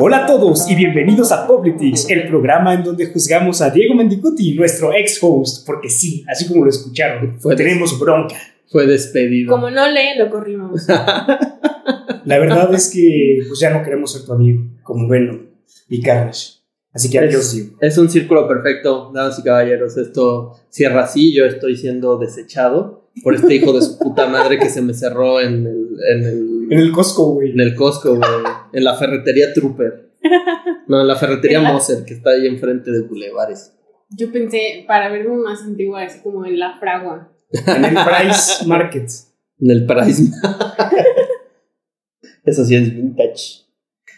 Hola a todos y bienvenidos a Politics, el programa en donde juzgamos a Diego Mendicuti, nuestro ex-host, porque sí, así como lo escucharon, Fue tenemos bronca. Fue despedido. Como no lee, lo corrimos. La verdad es que pues ya no queremos ser tu amigo, como Venom y Carnage. Así que adiós, Diego. Es un círculo perfecto, damas y caballeros. Esto cierra así. Yo estoy siendo desechado por este hijo de su puta madre que se me cerró en el, en el, En el Costco, güey. en el Costco, güey. En la ferretería Trooper. No, en la ferretería. Moser, que está ahí enfrente de Bulevares. Yo pensé, para verme más antigua, así como en la fragua. En el Price Market. En el Price. Eso sí es vintage.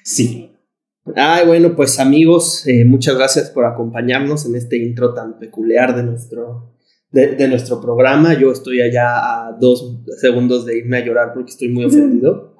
Sí. Ay, bueno, pues amigos, eh, muchas gracias por acompañarnos en este intro tan peculiar de nuestro, de, de nuestro programa. Yo estoy allá a dos segundos de irme a llorar porque estoy muy ofendido.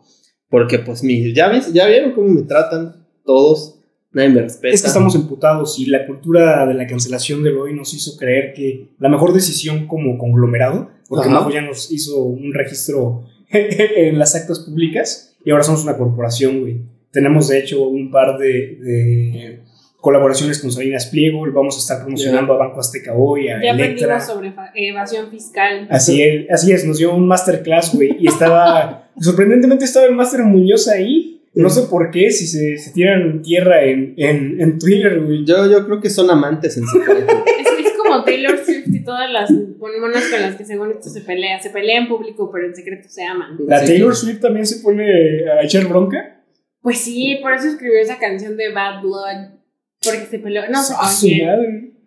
Porque pues mi, ya, ves, ya vieron cómo me tratan todos. Nadie me respeta. Es que estamos emputados y la cultura de la cancelación del hoy nos hizo creer que la mejor decisión como conglomerado, porque Ajá. Majo ya nos hizo un registro en las actas públicas y ahora somos una corporación, güey. Tenemos de hecho un par de, de colaboraciones con Salinas Pliego, vamos a estar promocionando a Banco Azteca hoy, a Ya Electra. aprendimos sobre evasión fiscal. Así es, así es, nos dio un masterclass, güey, y estaba, sorprendentemente estaba el Master Muñoz ahí, no sé por qué, si se, se tiran tierra en, en, en Twitter, güey. Yo, yo creo que son amantes en secreto. Es, es como Taylor Swift y todas las monas con las que según esto se pelea. Se pelea en público, pero en secreto se aman. ¿La. Taylor Swift también se pone a echar bronca? Pues sí, por eso escribió esa canción de Bad Blood. Porque se peleó. No sé.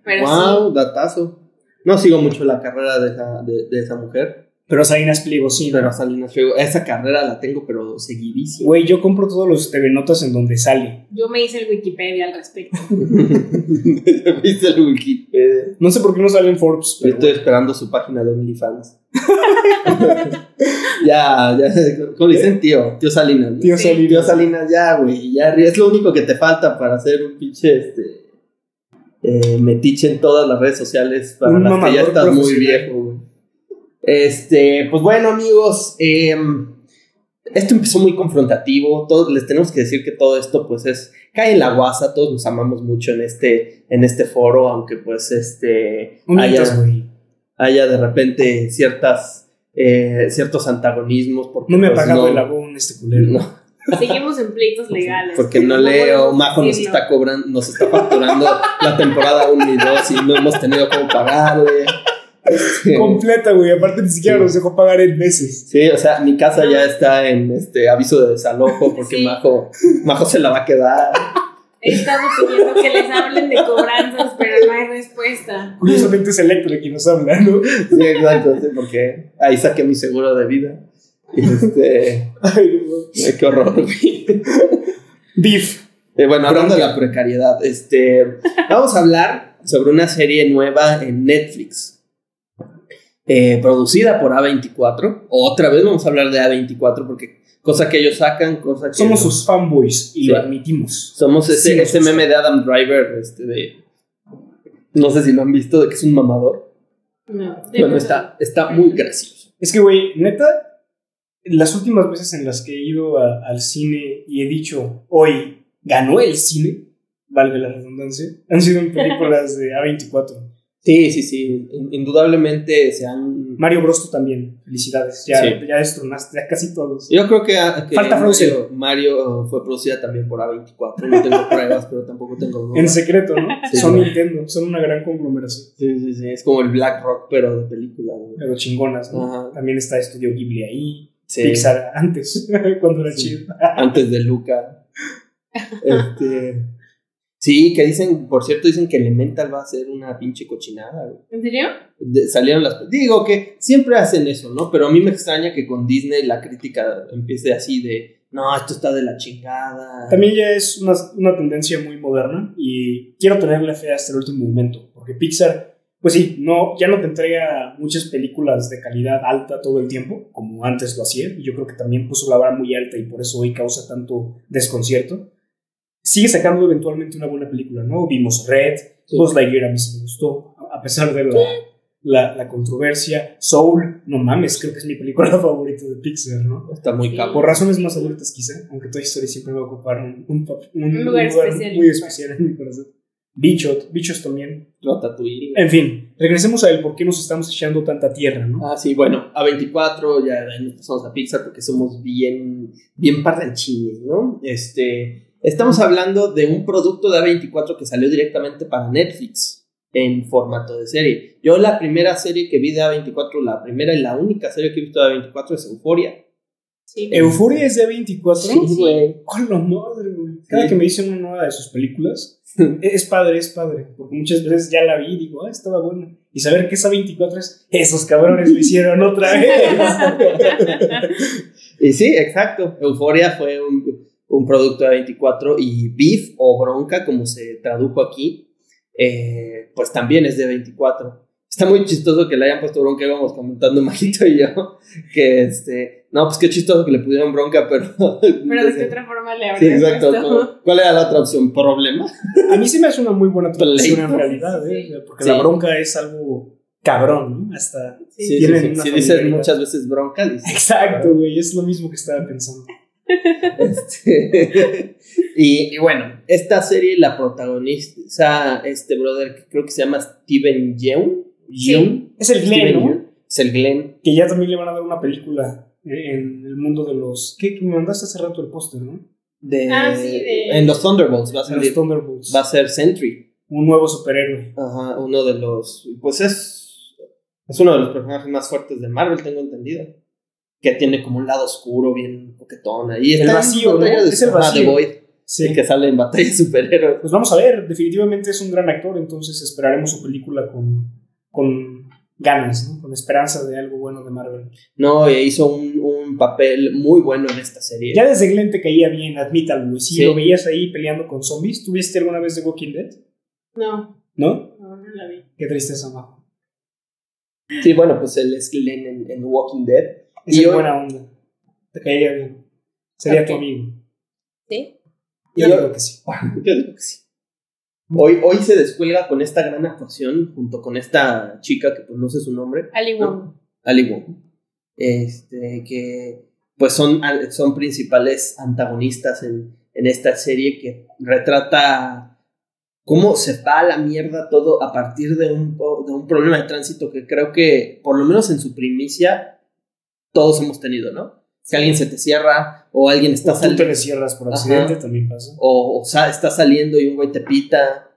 Pero wow, datazo. No sigo mucho la carrera de esa, de, de esa mujer. Pero Salinas Pliego sí, Pero. Salinas Pliego, esa carrera la tengo, pero seguidísima. Güey, yo compro todos los TV Notas en donde sale. Yo me hice el Wikipedia al respecto. ¿Viste el Wikipedia? No sé por qué no sale en Forbes, Yo pero... estoy esperando su página de OnlyFans. ya, ya, ¿cómo le dicen tío? Tío Salinas. ¿no? Tío Sí. Salinas. Tío Salinas, ya, güey, ya, es lo único que te falta para hacer un pinche, este, eh, metiche en todas las redes sociales para Un las que ya estás muy viejo, güey. Este, pues bueno, amigos, em, esto empezó muy confrontativo, todos les tenemos que decir que todo esto, pues es, cae en la guasa, todos nos amamos mucho en este, en este foro, aunque pues, este, haya, güey. haya de repente ciertas, eh, ciertos antagonismos. Porque, No me ha pues, pagado no- el abón este culero. no, Seguimos en pleitos legales. porque no leo, Majo nos está cobrando, nos está facturando la temporada 1 y 2 y no hemos tenido cómo pagarle. Este, Completa, güey. Aparte ni siquiera Sí. nos dejó pagar en meses. Sí, o sea, mi casa ya está en este aviso de desalojo porque Sí. Majo, Majo se la va a quedar. He estado pidiendo que les hablen de cobranzas, pero no hay respuesta. Curiosamente es Electra quien nos habla, ¿no? Sí, exacto, sí, porque ahí saqué mi seguro de vida. Y este, Ay, no. qué horror, güey. Beef. Eh, bueno, hablando de la precariedad, este, vamos a hablar sobre una serie nueva en Netflix, eh, producida por A24. Otra vez vamos a hablar de A24 porque cosa que ellos sacan, cosa que Somos sus fanboys y Sí. lo admitimos. somos ese, Sí, ese meme de Adam Driver, este de, no sé si lo han visto, de que es un mamador. No. Bueno, está, está muy gracioso. Es que, güey, neta, las últimas veces en las que he ido a- al cine y he dicho, hoy ganó el cine, valga la redundancia, han sido en películas de A24. Sí, sí, sí, in- indudablemente se han... Mario Bros tú también, felicidades. Ya, Sí. ya destronaste a casi todos. Yo creo que, a- que Falta Mario, Frozen. Mario fue producida también por A24. No tengo pruebas, pero tampoco tengo dudas. En secreto, ¿no? Sí. Son Nintendo, son una gran conglomeración. Sí, sí, sí. Es como el Black Rock, pero de película. güey. Pero chingonas, ¿no? Ajá. También está Estudio Ghibli ahí. Sí. Pixar antes, cuando era chido. Antes de Luca. Este. Sí, que dicen, por cierto, dicen que Elemental va a ser una pinche cochinada. güey. ¿En serio? De- salieron las. Digo que siempre hacen eso, ¿no? Pero a mí me extraña que con Disney la crítica empiece así de. No, esto está de la chingada. También ya es una, una tendencia muy moderna y quiero tenerle fe hasta el último momento, porque Pixar, pues sí, no, ya no te entrega muchas películas de calidad alta todo el tiempo, como antes lo hacía, y yo creo que también puso la vara muy alta y por eso hoy causa tanto desconcierto. Sigue sacando eventualmente una buena película, ¿no? Vimos Red, Sí. Buzz Lightyear a mí sí me gustó, a pesar de la, la, la controversia. Soul, no mames, creo que es mi película favorita de Pixar, ¿no? Está muy capo. Por razones más adultas quizá, aunque Toy Story siempre va a ocupar un, un, lugar especial muy especial en mi corazón. Bichot, Bichos también. Ratatouille. En fin, regresemos a el por qué nos estamos echando tanta tierra, ¿no? Ah, sí, bueno, A24, ya de ahí nos pasamos a Pixar porque somos bien, bien parranchines, ¿no? Este, estamos hablando de un producto de A24 que salió directamente para Netflix en formato de serie. Yo la primera serie que vi de A24, la primera y la única serie que he visto de A24 es Euforia. Sí. Euforia es de 24. Sí, güey. ¡Hola madre, güey! Cada Sí. que me dicen una nueva de sus películas, es padre, es padre. Porque muchas veces ya la vi y digo, ah, estaba buena. Y saber que esa 24 es, esos cabrones lo hicieron otra vez. Y sí, exacto. Euforia fue un, un producto de 24 y Beef o Bronca, como se tradujo aquí, eh, pues también es de 24. Está muy chistoso que le hayan puesto bronca, íbamos comentando Majito y yo, que este, no, pues qué chistoso que le pusieron bronca, pero... Pero de qué otra forma le Sí, habría exacto. puesto? ¿Cuál era la otra opción? ¿Problema? A mí se me hace una muy buena traducción en realidad, ¿eh? Porque Sí. la bronca es algo cabrón, ¿no? Hasta. Sí. Sí, sí, sí. Si dices muchas veces bronca, dices... Exacto, güey, es lo mismo que estaba pensando. Este, y, y bueno, esta serie la protagoniza este brother que creo que se llama Steven Yeun. Yeun. Es el Glenn, ¿no? Yeun. Es el Glenn. Que ya también le van a dar una película en el mundo de los. ¿Qué? Que me mandaste hace rato el póster, ¿no? De, Ah, sí, de- En los Thunderbolts va a ser, los Thunderbolts. va a ser Sentry. Un nuevo superhéroe. Ajá, uno de los. Pues es. Es uno de los personajes más fuertes de Marvel, tengo entendido. Que tiene como un lado oscuro, bien coquetón. Ahí El está en vacío, ¿no? de- Es el vacío. de Void. Sí. Y que sale en batalla de superhéroes. Pues vamos a ver, definitivamente es un gran actor, entonces esperaremos su película con, con ganas, ¿no? Con esperanza de algo bueno de Marvel. No, e hizo un, un papel muy bueno en esta serie. Ya desde Glenn te caía bien, admítalo. Si Sí. lo veías ahí peleando con zombies, ¿tuviste alguna vez The Walking Dead? No, ¿No? no, no la vi. Qué tristeza, Majo. Sí, bueno, pues él es Glenn en, en Walking Dead. Es Y en hoy- buena onda. Te caería bien. Sería tu amigo. ¿Sí? Yo Y creo hoy- que sí. Yo digo que sí. Hoy, hoy se descuelga con esta gran actuación junto con esta chica que pues no sé su nombre, Ali Wong. Ali Wong, este, que pues son, son principales antagonistas en, en esta serie que retrata cómo se va a la mierda todo a partir de un, de un problema de tránsito que creo que por lo menos en su primicia todos hemos tenido, ¿no? Que alguien se te cierra o alguien está O tú te saliendo descierras por Ajá. accidente, también pasa. o, o sa- está saliendo y un güey te pita.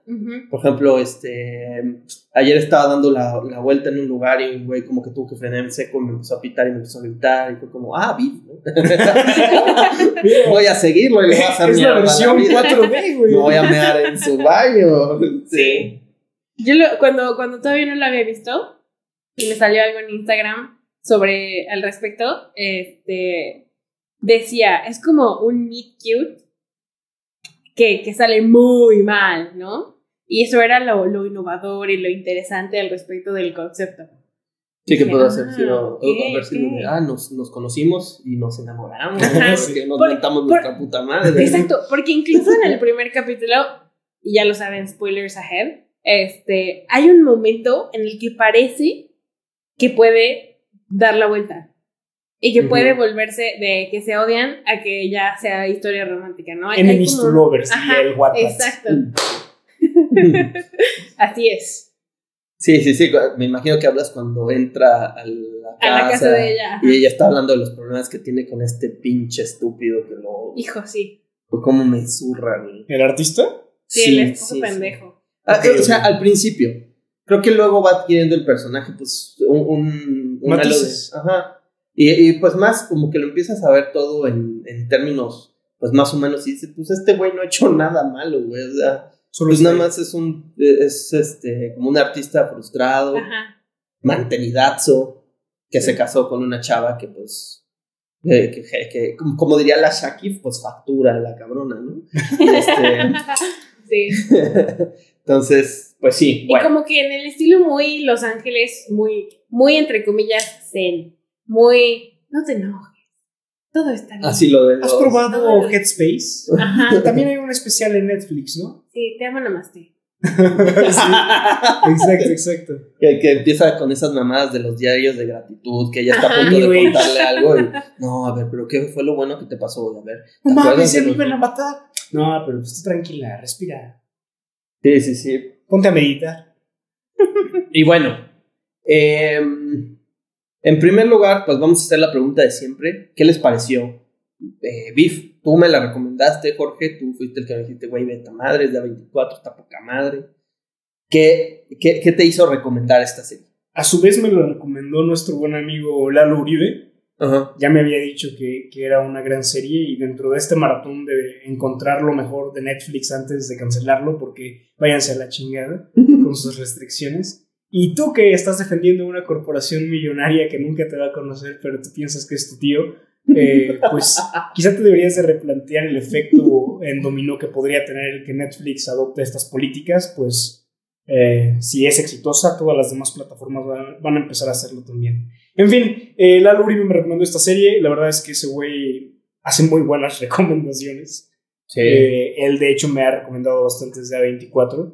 Por ejemplo, este ayer estaba dando la, la vuelta en un lugar y un güey como que tuvo que frenar en seco y me empezó a pitar y me empezó a gritar y fue como, ah, vi. ¿no? voy a seguirlo y le voy a hacer es la versión vida. 4D, güey. Me voy a mear en su baño. Sí. Yo lo- cuando, cuando todavía no lo había visto y me salió algo en Instagram sobre al respecto, este decía, es como un meet cute que, que sale muy mal, ¿no? Y eso era lo, lo innovador y lo interesante al respecto del concepto. Sí, que puedo Ah, hacer, sino, haber sido de, ok. ah, nos, nos conocimos y nos enamoramos, nos por- nuestra puta madre. Exacto, porque incluso en el primer capítulo, y ya lo saben, spoilers ahead, este, hay un momento en el que parece que puede dar la vuelta. Y que puede volverse de que se odian a que ya sea historia romántica, ¿no? Enemies como to lovers, Ajá, y el Wattpad. Exacto. Así es. Sí, sí, sí. Me imagino que hablas cuando entra a la casa, A la casa de ella. ajá. y ella está hablando de los problemas que tiene con este pinche estúpido que lo. Hijo, sí. ¿Cómo me zurra, güey? ¿El artista? Sí, el esposo sí, sí. pendejo. Ah, o sea, al principio. Creo que luego va adquiriendo el personaje, pues, un. un, de-. Ajá. Y, y, pues más como que lo empiezas a ver todo en, en términos, pues más o menos, y dices, pues este güey no ha hecho nada malo, güey. O sea, Solo pues nada más es un. Es este, como un artista frustrado. Ajá. mantenidazo que se casó con una chava que pues eh, que, que- que, como, como diría la Shakif pues factura la cabrona no este, Sí. entonces pues sí Y bueno como que en el estilo muy Los Ángeles, muy, muy entre comillas, zen. Muy, no te enojes. Todo está bien. así lo de ¿Has los- probado Todo. Headspace? Ajá. También hay un especial en Netflix, ¿no? Sí, te amo namaste. exacto, exacto. Que, que empieza con esas mamadas de los diarios de gratitud, que ella está a punto de contarle algo. y, no, a ver, pero ¿qué fue lo bueno que te pasó? A ver. ¿te No mames, de me iban a matar. No, pero pues tranquila, respira. Sí, sí, sí. Ponte a meditar. Y bueno, eh, en primer lugar, pues vamos a hacer la pregunta de siempre. ¿Qué les pareció? Eh, Biff, tú me la recomendaste, Jorge. Tú fuiste el que me dijiste, güey, vete a madre, es de 24, está poca madre. ¿Qué, qué, qué te hizo recomendar esta serie? A su vez me lo recomendó nuestro buen amigo Lalo Uribe. Ajá. Ya me había dicho que, que era una gran serie y dentro de este maratón de encontrar lo mejor de Netflix antes de cancelarlo, porque váyanse a la chingada con sus restricciones. Y tú que estás defendiendo una corporación millonaria que nunca te va a conocer, pero tú piensas que es tu tío, eh, pues quizá te deberías de replantear el efecto en dominó que podría tener el que Netflix adopte estas políticas, pues eh, si es exitosa, todas las demás plataformas van, van a empezar a hacerlo también. En fin, eh, Lalo Uribe me recomendó esta serie, la verdad es que ese güey hace muy buenas recomendaciones. Sí. Eh, él de hecho me ha recomendado bastantes de A24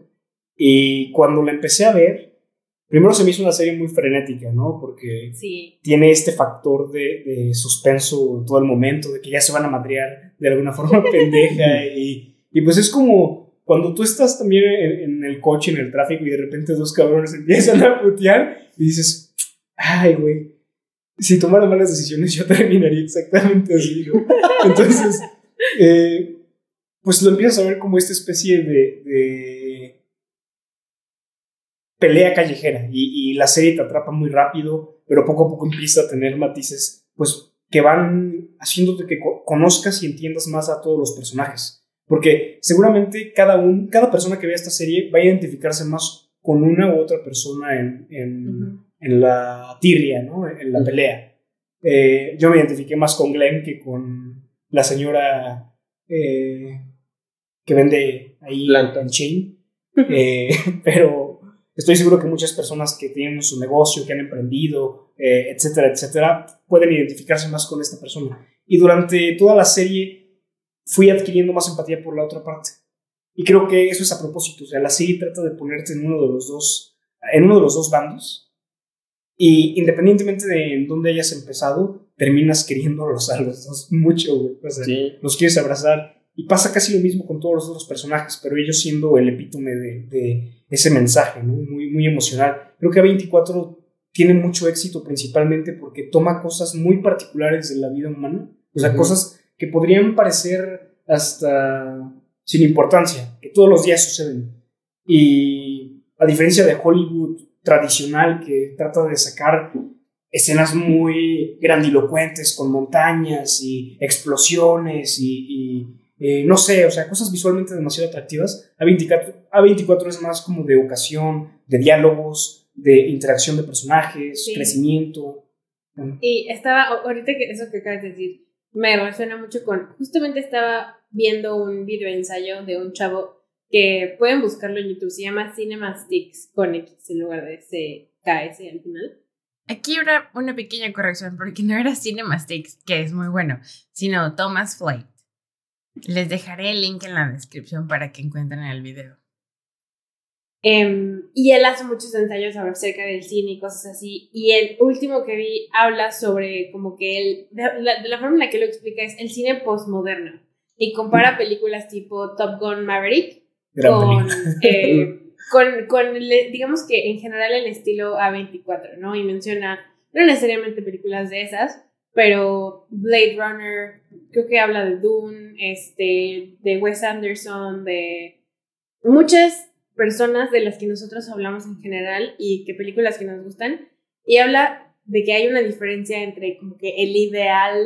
y cuando la empecé a ver, primero se me hizo una serie muy frenética, ¿no? Porque Sí. tiene este factor de, de suspenso en todo el momento, de que ya se van a madrear de alguna forma pendeja y, y pues es como cuando tú estás también en, en el coche, en el tráfico y de repente dos cabrones empiezan a putear y dices, ay, güey, si tomara malas decisiones yo terminaría exactamente así, ¿no? Entonces, eh, pues lo empiezas a ver como esta especie de, de pelea callejera y, y la serie te atrapa muy rápido, pero poco a poco empieza a tener matices, pues que van haciéndote que co- conozcas y entiendas más a todos los personajes. Porque seguramente cada, un, cada persona que vea esta serie va a identificarse más con una u otra persona en. En la tirria, ¿no? En la pelea. Eh, yo me identifiqué más con Glenn que con la señora eh, que vende ahí Blanca. en Chain. Eh, pero estoy seguro que muchas personas que tienen su negocio, que han emprendido, eh, etcétera, etcétera, pueden identificarse más con esta persona. Y durante toda la serie fui adquiriendo más empatía por la otra parte. Y creo que eso es a propósito. O sea, la serie trata de ponerte en uno de los dos, en uno de los dos bandos. Y independientemente de en dónde hayas empezado, terminas queriéndolos a los dos mucho, güey. O sea, Sí. los quieres abrazar. Y pasa casi lo mismo con todos los otros personajes, pero ellos siendo el epítome de, de ese mensaje, ¿no? Muy, muy emocional. Creo que A24 tiene mucho éxito principalmente porque toma cosas muy particulares de la vida humana. O sea, Ujú. cosas que podrían parecer hasta sin importancia, que todos los días suceden. Y a diferencia de Hollywood tradicional que trata de sacar escenas muy grandilocuentes con montañas y explosiones y, y, eh, no sé, o sea, cosas visualmente demasiado atractivas, A24, A24 es más como de ocasión, de diálogos, de interacción de personajes, Sí. crecimiento. Bueno, Y estaba, ahorita que eso que acabas de decir, me resuena mucho con, justamente estaba viendo un video ensayo de un chavo que pueden buscarlo en YouTube, se llama Cinemasticks con X en lugar de ese KS al final. Aquí una, una pequeña corrección, porque no era Cinemasticks, que es muy bueno, sino Thomas Flight. Les dejaré el link en la descripción para que encuentren el video. Em, y él hace muchos ensayos acerca del cine y cosas así. Y el último que vi habla sobre como que él, de la, de la forma en la que lo explica es el cine postmoderno. Y compara películas tipo Top Gun Maverick gran con, eh, con, digamos que en general el estilo A24, ¿no? Y menciona, no necesariamente películas de esas, pero Blade Runner, creo que habla de Dune, este, de Wes Anderson, de muchas personas de las que nosotros hablamos en general y que películas que nos gustan, y habla de que hay una diferencia entre como que el ideal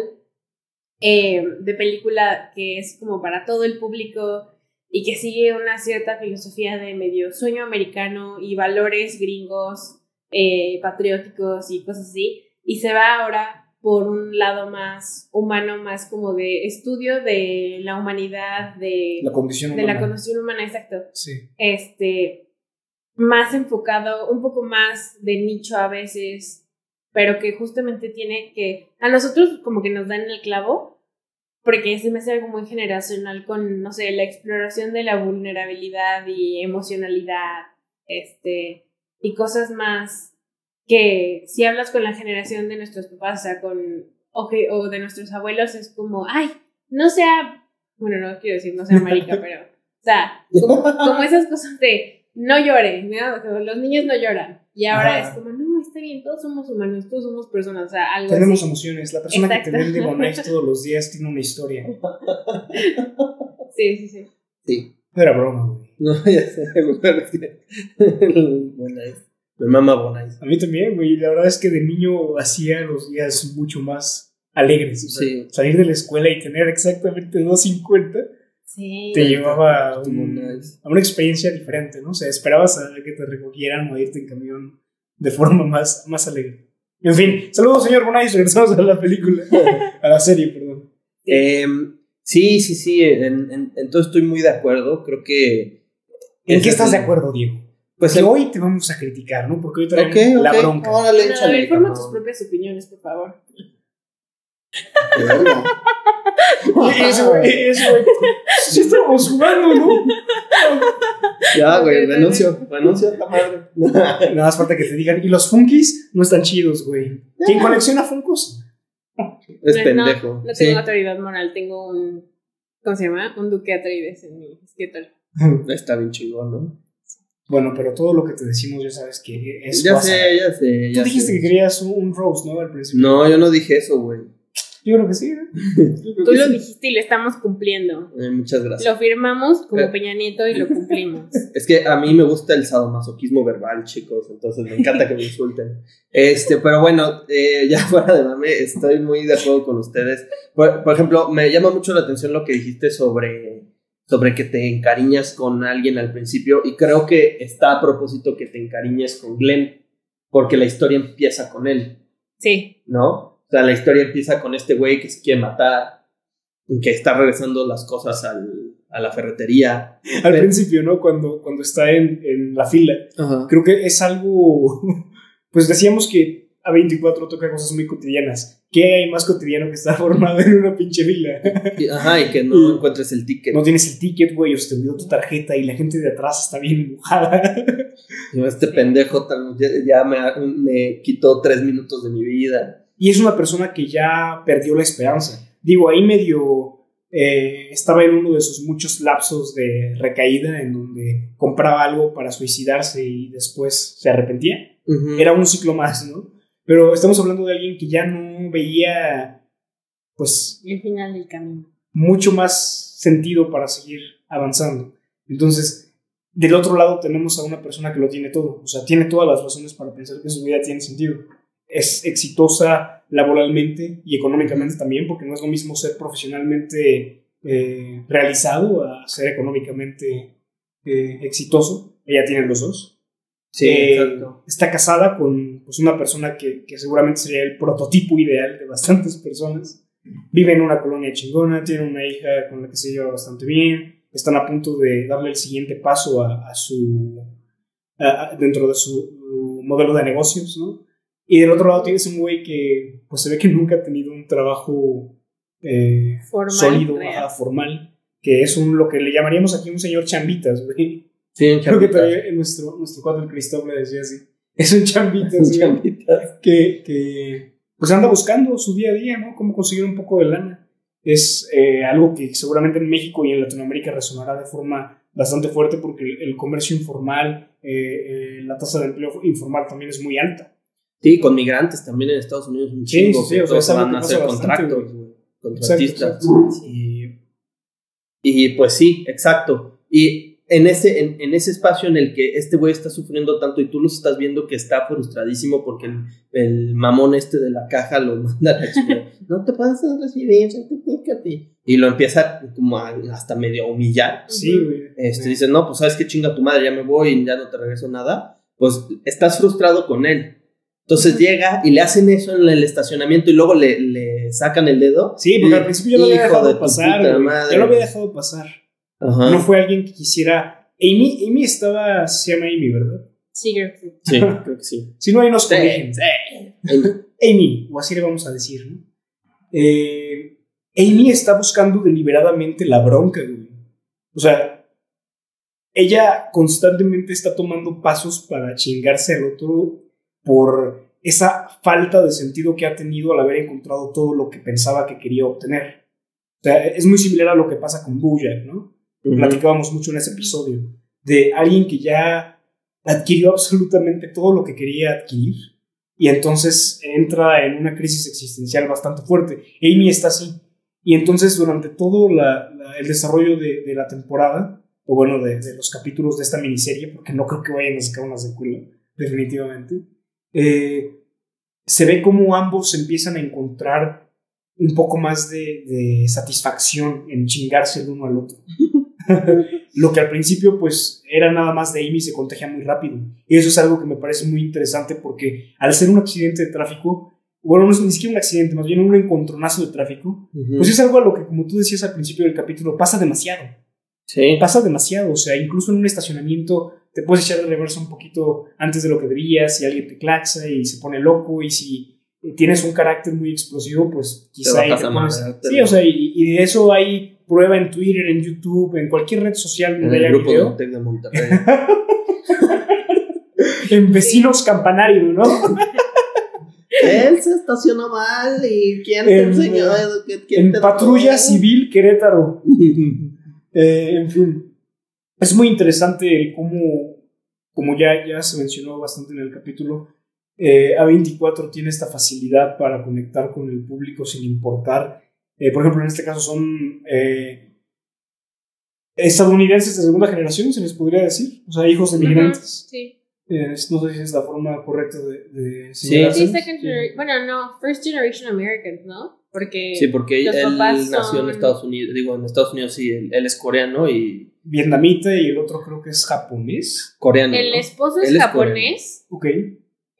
eh, de película que es como para todo el público y que sigue una cierta filosofía de medio sueño americano y valores gringos, eh, patrióticos y cosas así, y se va ahora por un lado más humano, más como de estudio de la humanidad, de, La condición de la humana. condición humana, exacto Sí. este, más enfocado, un poco más de nicho a veces, pero que justamente tiene que, a nosotros como que nos dan el clavo, porque se me hace algo muy generacional con, no sé, la exploración de la vulnerabilidad y emocionalidad, este, y cosas más que si hablas con la generación de nuestros papás, o sea, con, o, que- o de nuestros abuelos, es como, ay, no sea, bueno, no quiero decir no sea marica, pero, o sea, como, como esas cosas de no llore, ¿no? Como los niños no lloran. Y ahora Ajá. es como, no, está bien, todos somos humanos, todos somos personas, o sea, algo Tenemos así. emociones. La persona que te Exacto. vende Bonais todos los días tiene una historia. Sí, sí, sí. Sí. No era broma, güey. No, ya sé. Bonais. Me mama Bonais. A mí también, güey. La verdad es que de niño hacía los días mucho más alegres. O sea, Sí. salir de la escuela y tener exactamente 2.50 Sí. te llevaba a, un- a una experiencia diferente, ¿no? O sea, esperabas a que te recogieran o a irte en camión de forma más, más alegre. En fin, saludos, señor Bonais. Regresamos a la película, a la serie, perdón. Em, sí, sí, sí. En, en, en todo estoy muy de acuerdo. Creo que. ¿En qué es estás de acuerdo, Diego? Pues que el- hoy te vamos a criticar, ¿no? Porque hoy Ok, tenemos la ok, bronca. Órale, échale, forma tus propias opiniones, por favor. Güey, ese güey. Sí estamos jugando, ¿no? Ya, güey, renuncio. Renuncio a esta madre. Nada más falta que te digan. Y los Funkis no están chidos, güey. ¿Quién colecciona Funkos? Es No, pendejo. No, no sí. tengo autoridad moral, tengo un. ¿Cómo se llama? Un duque Atreides en mi escritorio. Está bien chingón, ¿no? Bueno, pero todo lo que te decimos ya sabes que es. ya sé, ya sé. Tú ya dijiste sé. que querías un, un Rose, ¿no? Al principio. No, yo no dije eso, güey. Yo creo que sí, ¿no? Tú lo dijiste y lo estamos cumpliendo. Eh, muchas gracias. Lo firmamos como Eh. Peña Nieto y lo cumplimos. Es que a mí me gusta el sadomasoquismo verbal, chicos, entonces me encanta que me insulten. Este, pero bueno, eh, ya fuera de mame, estoy muy de acuerdo con ustedes. Por, por ejemplo, me llama mucho la atención lo que dijiste sobre, sobre que te encariñas con alguien al principio y creo que está a propósito que te encariñes con Glenn, porque la historia empieza con él, Sí. ¿no? O sea, la historia empieza con este güey que se quiere matar, que está regresando las cosas al- a la ferretería. Al Pero- principio, ¿no? Cuando, cuando está en, en la fila. Ajá. Creo que es algo. Pues decíamos que A24 toca cosas muy cotidianas. ¿Qué hay más cotidiano que estar formado en una pinche fila? Y- Ajá, y que no encuentres el ticket. No tienes el ticket, güey, o se te olvidó tu tarjeta y la gente de atrás está bien enojada. Este pendejo tan- ya, ya me, me quitó tres minutos de mi vida. Y es una persona que ya perdió la esperanza. Digo, ahí medio eh, estaba en uno de sus muchos lapsos de recaída en donde compraba algo para suicidarse y después se arrepentía. Era un ciclo más, ¿no? Pero estamos hablando de alguien que ya no veía, pues, El final del camino. mucho más sentido para seguir avanzando. Entonces, del otro lado tenemos a una persona que lo tiene todo, o sea, tiene todas las razones para pensar que su vida tiene sentido. Es exitosa laboralmente y económicamente también, porque no es lo mismo ser profesionalmente eh, realizado a ser económicamente eh, exitoso. Ella tiene los dos. Sí, Eh, exacto. Está casada con pues, una persona que, que seguramente sería el prototipo ideal de bastantes personas. Vive en una colonia chingona, tiene una hija con la que se lleva bastante bien. Están a punto de darle el siguiente paso a, a su. a- dentro de su modelo de negocios, ¿no? Y del otro lado tienes un güey que, pues se ve que nunca ha tenido un trabajo eh, Formal, sólido, ajá, formal, que es un, lo que le llamaríamos aquí un señor chambitas, güey. Sí, un Creo que nuestro, nuestro cuadro el Cristóbal le decía así. Es un chambitas, Un güey, champitas. que, que pues anda buscando su día a día, ¿no? Cómo conseguir un poco de lana. Es eh, algo que seguramente en México y en Latinoamérica resonará de forma bastante fuerte porque el, el comercio informal, eh, eh, la tasa de empleo informal también es muy alta. Sí, con migrantes también en Estados Unidos un Sí, chingo. sí, sí, que o sea, es van a hacer contratos, Contratistas. Y, y pues sí, exacto. Y en ese, en, en ese espacio en el que este güey está sufriendo tanto y tú lo estás viendo que está frustradísimo porque el, el mamón este de la caja lo manda a la. No te puedes recibir, certifícate. Y lo empieza como a- hasta medio a humillar. Sí, güey. Este, dice, no, pues sabes que chinga tu madre, ya me voy y ya no te regreso nada. Pues estás frustrado con él. Entonces llega y le hacen eso en el estacionamiento y luego le, le sacan el dedo. Sí, porque Y- al principio yo lo había dejado de pasar. Yo lo había dejado pasar. Ajá. No fue alguien que quisiera. Amy, Amy estaba. Se llama Amy, ¿verdad? Sí, creo que sí. Sí, creo que sí. Si no, ahí nos Sí, sí. Amy, o así le vamos a decir, ¿no? Eh, Amy está buscando deliberadamente la bronca, güey. O sea, ella constantemente está tomando pasos para chingarse al otro por esa falta de sentido que ha tenido al haber encontrado todo lo que pensaba que quería obtener. O sea, es muy similar a lo que pasa con Bojack, ¿no? Platicábamos mucho en ese episodio. De alguien que ya adquirió absolutamente todo lo que quería adquirir y entonces entra en una crisis existencial bastante fuerte. Amy está así. Y entonces durante todo el desarrollo de, la temporada, o bueno, de, los capítulos de esta miniserie, porque no creo que vayan a sacar una secuela, definitivamente, eh, se ve como ambos empiezan a encontrar un poco más de, satisfacción en chingarse el uno al otro. Lo que al principio pues era nada más de Amy se contagia muy rápido. Y eso es algo que me parece muy interesante porque al ser un accidente de tráfico, bueno, no es ni siquiera un accidente, más bien un encontronazo de tráfico, pues es algo a lo que como tú decías al principio del capítulo, pasa demasiado. Sí. Pasa demasiado, o sea, incluso en un estacionamiento te puedes echar de reversa un poquito antes de lo que debías, si alguien te claxa y se pone loco y si tienes un carácter muy explosivo, pues quizá ahí te pones... Sí, o sea, y, de eso hay prueba en Twitter, en YouTube, en cualquier red social en el grupo video. de de Monterrey. en vecinos campanario, ¿no? Él se estacionó mal y quién te enseñó. en patrulla civil Querétaro. Eh, en fin, es muy interesante el cómo, como ya, ya se mencionó bastante en el capítulo, eh, A24 tiene esta facilidad para conectar con el público sin importar. Eh, por ejemplo, en este caso son estadounidenses de segunda generación, se les podría decir, o sea, hijos de migrantes. sí. no sé si es la forma correcta de, de sí, sí, second Bueno, no, first generation Americans, ¿no? Porque sí, porque él nació en Estados Unidos, digo, en Estados Unidos sí, él, es coreano y... Vietnamita y el otro creo que es japonés. Coreano. El esposo es japonés. ok.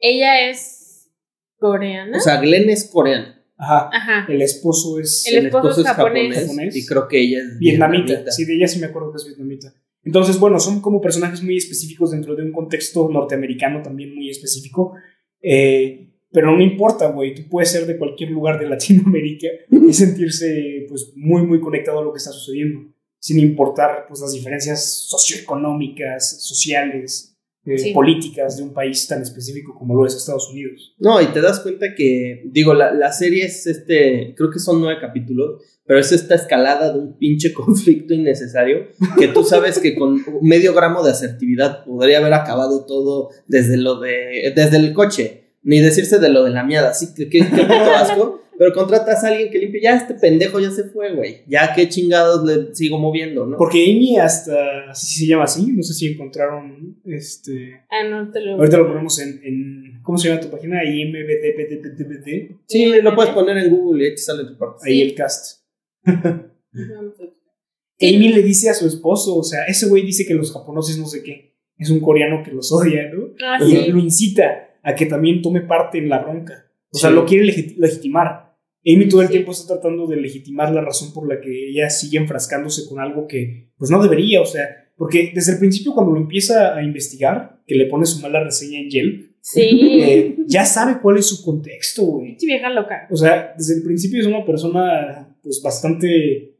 Ella es coreana. O sea, Glenn es coreano. Ajá. Ajá. El esposo es... El esposo, es, japonés. Y creo que ella es vietnamita. Sí, de ella sí me acuerdo que es vietnamita. Entonces, bueno, son como personajes muy específicos dentro de un contexto norteamericano también muy específico. Eh, pero no importa, güey, tú puedes ser de cualquier lugar de Latinoamérica y sentirse pues muy, muy conectado a lo que está sucediendo, sin importar pues las diferencias socioeconómicas, sociales, eh, políticas de un país tan específico como lo es Estados Unidos. No, y te das cuenta que, digo, la, la serie es este, creo que son nueve capítulos, pero es esta escalada de un pinche conflicto innecesario que tú sabes que con medio gramo de asertividad podría haber acabado todo desde lo de, desde el coche ni decirse de lo de la miada, sí, que qué puto asco, pero contratas a alguien que limpie, ya este pendejo ya se fue, güey, ya qué chingados le sigo moviendo, ¿no? Porque Amy hasta, si se llama así, no sé si encontraron, este... Ah, no, te lo... Ahorita lo ponemos en, en ¿cómo se llama tu página? IMBDPDPDPD. Sí, lo puedes poner en Google y ahí te sale tu parte. Ahí el cast. Amy le dice a su esposo, o sea, ese güey dice que los japoneses no sé qué, es un coreano que los odia, ¿no? Ah, y lo incita a que también tome parte en la bronca. O sea, lo quiere legitimar. Amy todo el tiempo está tratando de legitimar la razón por la que ella sigue enfrascándose con algo que pues no debería, o sea, porque desde el principio cuando lo empieza a investigar, que le pone su mala reseña en Yelp, sí. Eh, ya sabe cuál es su contexto, güey. Sí, vieja loca. O sea, desde el principio es una persona pues bastante,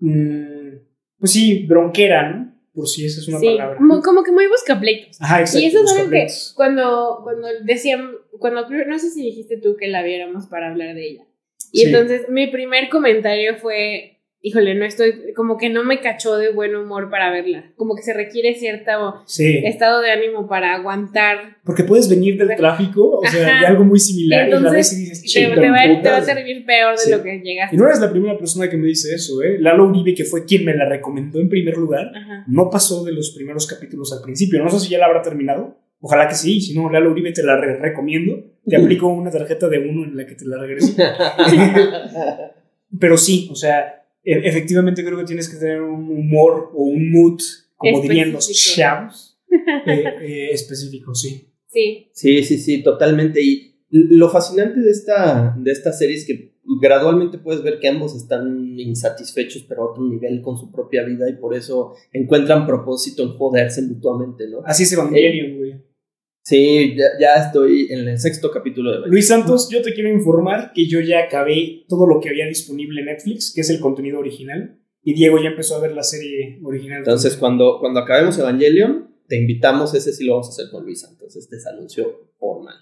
mm, pues sí, bronquera, ¿no? Por si esa es una palabra. Como, que muy buscapleitos. Ajá, exacto. Y eso es algo que cuando, cuando decían, cuando no sé si dijiste tú que la viéramos para hablar de ella. Y entonces mi primer comentario fue, híjole, no estoy, como que no me cachó de buen humor para verla. Como que se requiere cierto estado de ánimo para aguantar. Porque puedes venir del tráfico, o sea, de algo muy similar y, a la vez dices, te, te, va, te, va, a servir peor de lo que llegaste. Y no eres la primera persona que me dice eso, ¿eh? Lalo Uribe, que fue quien me la recomendó en primer lugar, no pasó de los primeros capítulos al principio. No sé si ya la habrá terminado. Ojalá que sí, si no, Lalo Uribe te la recomiendo. Te aplico una tarjeta de uno en la que te la regreso. Pero sí, o sea, efectivamente creo que tienes que tener un humor o un mood, como dirían los chavos, eh, eh, específico, sí. Sí. Sí, sí, sí, totalmente. Y lo fascinante de esta, de esta serie es que gradualmente puedes ver que ambos están insatisfechos, pero a otro nivel con su propia vida y por eso encuentran propósito en joderse mutuamente, ¿no? Así es Evangelion, güey. Sí, ya, ya estoy en el sexto capítulo de. Luis Santos, yo te quiero informar que yo ya acabé todo lo que había disponible en Netflix, que es el contenido original, y Diego ya empezó a ver la serie original. Entonces, cuando, cuando acabemos Evangelion, te invitamos, ese sí lo vamos a hacer con Luis Santos, este es anuncio formal.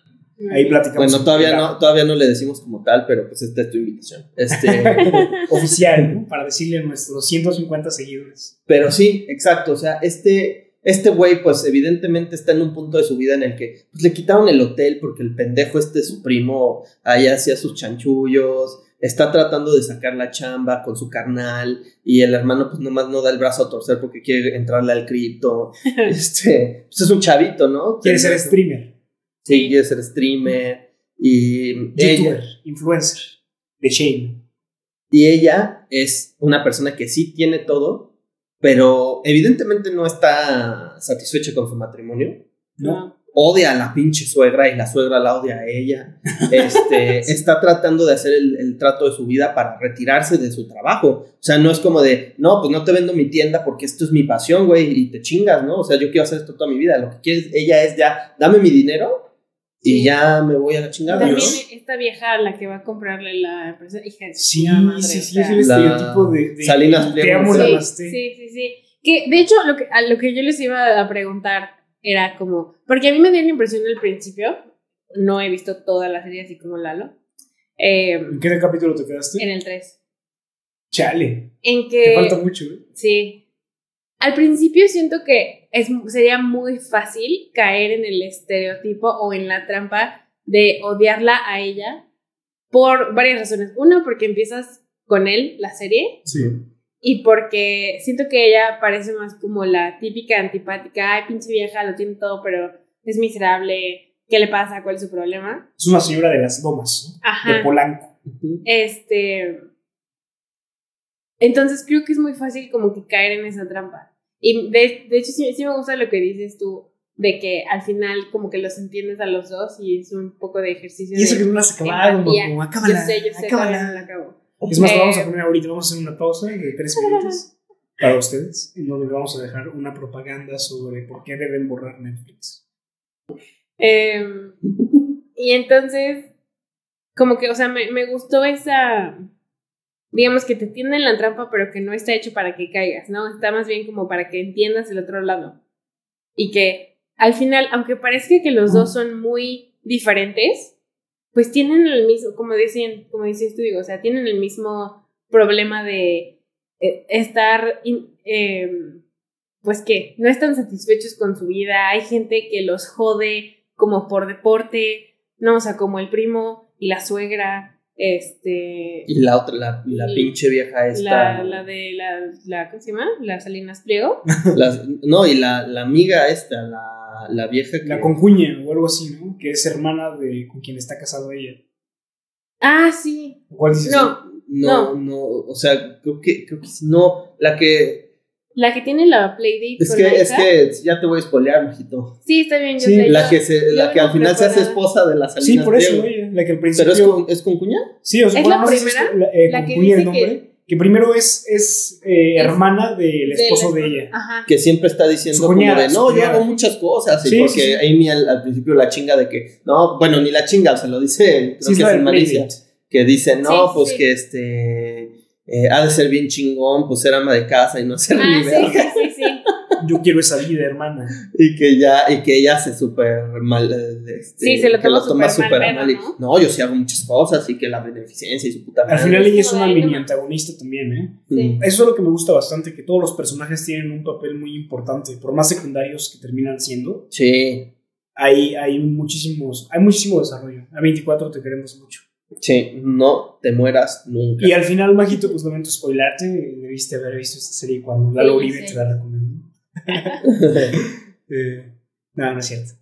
Ahí platicamos. Bueno, todavía no, todavía no le decimos como tal, pero pues esta es tu invitación. Este, Oficial, ¿no? Para decirle a nuestros 150 seguidores. pero sí, exacto, o sea, este, este güey pues evidentemente está en un punto de su vida en el que pues, le quitaron el hotel porque el pendejo este, su primo, ahí hacía sus chanchullos, está tratando de sacar la chamba con su carnal y el hermano pues nomás no da el brazo a torcer porque quiere entrarle al cripto. Este, pues es un chavito, ¿no? Quiere ser streamer, Sí, quiere ser streamer. Y ella, youtuber, influencer, de Shane. y ella es una persona que sí tiene todo, pero evidentemente no está satisfecha con su matrimonio. ¿no? Odia a la pinche suegra y la suegra la odia a ella. Este, Está tratando de hacer el, el trato de su vida para retirarse de su trabajo. O sea, no es como de, no, pues no te vendo mi tienda porque esto es mi pasión, güey, y te chingas, ¿no? O sea, yo quiero hacer esto toda mi vida. Lo que quiere ella es ya, dame mi dinero y ya me voy a la chingada. También ¿no? esta vieja la que va a comprarle la empresa, hija de Sí, madre, sí, sí, sea. es el La- estereotipo de, de Salinas te amo, Sí, sí, sí, sí. Que de hecho lo que, a lo que yo les iba a preguntar era como, porque a mí me dio la impresión al principio, no he visto toda la serie así como Lalo, eh, ¿En qué capítulo te quedaste? en el 3, Chale, en te que... falta mucho, ¿eh? Sí. Al principio siento que es, sería muy fácil caer en el estereotipo o en la trampa de odiarla a ella por varias razones. Una, porque empiezas con él la serie Sí. y porque siento que ella parece más como la típica antipática, ay, pinche vieja, lo tiene todo, pero es miserable, ¿qué le pasa? ¿Cuál es su problema? Es una señora de las domas, ¿no? de Ajá. Polanco. Este. Entonces creo que es muy fácil como que caer en esa trampa. Y de, de hecho sí, sí me gusta lo que dices tú, de que al final como que los entiendes a los dos y es un poco de ejercicio. Y eso de que no has acabado, como, acábala, Yo sé, yo sé, acábala. la acabo. Es más, lo Eh, vamos a poner ahorita, vamos a hacer una pausa de tres minutos para ustedes, en donde vamos a dejar una propaganda sobre por qué deben borrar Netflix. Em, y entonces, como que, o sea, me, me gustó esa, digamos que te tienden la trampa, pero que no está hecho para que caigas, ¿no? Está más bien como para que entiendas el otro lado. Y que al final, aunque parezca que los dos son muy diferentes, pues tienen el mismo, como decían, como dices tú, digo, o sea, tienen el mismo problema de eh, estar, em, pues que no están satisfechos con su vida, hay gente que los jode como por deporte, no, o sea, como el primo y la suegra, este, Y la otra, la, la Y pinche vieja esta. la de la, la, ¿cómo se llama? La Salinas Pliego. las- no, y la, la amiga esta, la, la vieja que. La concuña o algo así, ¿no? Que es hermana de con quien está casado ella. Ah, sí. ¿Cuál dices? No, no, no, o sea, creo que, creo que sí, no, la que. la que tiene la playdate Es con que, la es hija. que ya te voy a spoilear, majito. Sí, está bien, yo Sí, sé. La yo- que, se, la que al final se hace esposa de la Sí, Salinas por eso, Pliego. La que al ¿Pero principio... es con, es con cuña? Sí, o sea, ¿Es la si es primera? la, eh, La que concuña el dice nombre. Que, primero es, es, eh, Es- hermana del de esposo la- de ella. Ajá. Que siempre está diciendo cuñada, como de, no, yo hago muchas cosas. Y Sí, porque sí, sí. Amy al, al principio la chinga de que, no, bueno, ni la chinga, se lo dice, creo que es en malicia. Que dice, no, Sí, pues sí. que este eh, ha de ser bien chingón, pues ser ama de casa y no ser Ah, ni verga. sí, sí, sí. Yo quiero esa vida, hermana. Y que ya, y que ella se súper mal, eh, este, Sí, se lo que toma súper mal y, ¿no? no, yo sí hago muchas cosas y que la beneficencia y su puta Al madre. final ella es una mini antagonista también, ¿eh? Sí. Eso es lo que me gusta bastante, que todos los personajes tienen un papel muy importante, por más secundarios que terminan siendo. Sí, Hay, hay muchísimos, hay muchísimo desarrollo. A 24 te queremos mucho. sí, no te mueras nunca. Y al final, Majito, pues lamento spoilarte, debiste haber visto esta serie cuando Lalo Sí, Uribe sí. te la recomendó. Eh, no, no es cierto.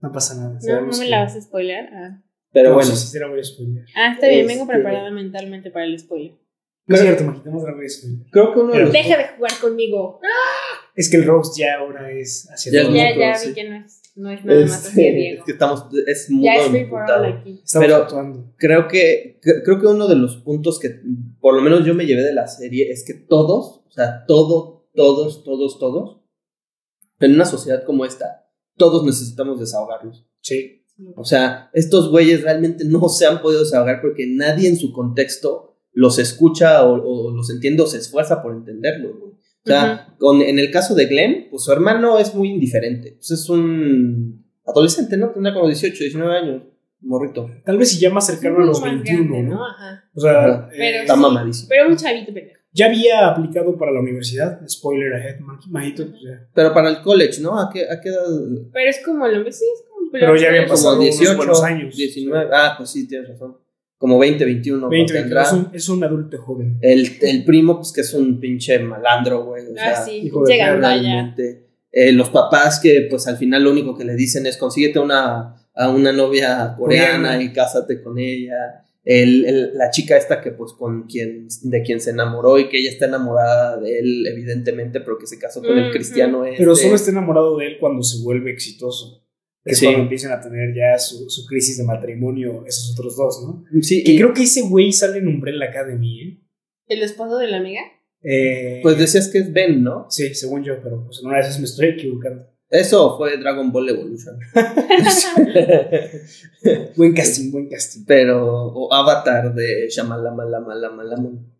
No pasa nada. No, no me que- la vas a spoiler. Ah, Pero No, bueno, sí, sí, la voy a spoiler. Ah, está bien, vengo Este- preparada mentalmente para el spoiler. No es cierto, Majito, no te la voy a spoiler. creo que uno de los... Deja de jugar conmigo. Es que el roast ya ahora es hacia Ya. Ya, ya sí. vi que no es, no es nada más de este, Diego. es que estamos, es muy Ya es aquí. Estamos Pero- actuando. creo que cre- creo que uno de los puntos que por lo menos yo me llevé de la serie es que todos, o sea, todo, todos, todos, todos, en una sociedad como esta, todos necesitamos desahogarnos. Sí. O sea, estos güeyes realmente no se han podido desahogar porque nadie en su contexto los escucha o, o los entiende o se esfuerza por entenderlos, güey. O sea, con, en el caso de Glenn, pues su hermano es muy indiferente. Pues es un adolescente, ¿no? Tendrá como 18, 19 años, morrito. Tal vez si ya más cercano a los Un poco más 21, grande, ¿no? Ajá. O sea, eh, Pero Está sí. mamadísimo. Pero un chavito pendejo. Ya había aplicado para la universidad. Spoiler ahead, ma- majito. pues ya. Pero para el college, ¿no? ¿A qué, a qué edad? Pero es como lo sí, es como. Pero ya había como- pasado Como unos 18, buenos años. 19. Ah, pues sí, tienes razón. Como 20, 21. 20, ¿no? 20, tendrá. es, un, es un adulto joven. El, el primo, pues que es un pinche malandro, güey. O sea, Ah, sí, hijo de llegando allá. realmente. Eh, los papás que, pues al final lo único que le dicen es consíguete una, a una novia coreana, Coreana. y cásate con ella. El, el- la chica esta que, pues, con quien, de quien se enamoró y que ella está enamorada de él, evidentemente, pero que se casó con el cristiano este. Pero solo está enamorado de él cuando se vuelve exitoso. Es Sí. cuando empiezan a tener ya su, su crisis de matrimonio esos otros dos, ¿no? Sí, Y y creo que ese güey sale en Umbrella Academy, ¿eh? ¿El esposo de la amiga? Eh, pues decías que es Ben, ¿no? Sí, según yo, pero pues en una de esas me estoy equivocando. Eso fue Dragon Ball Evolution. Buen casting, buen casting. pero o Avatar de Shamalamalamalaman.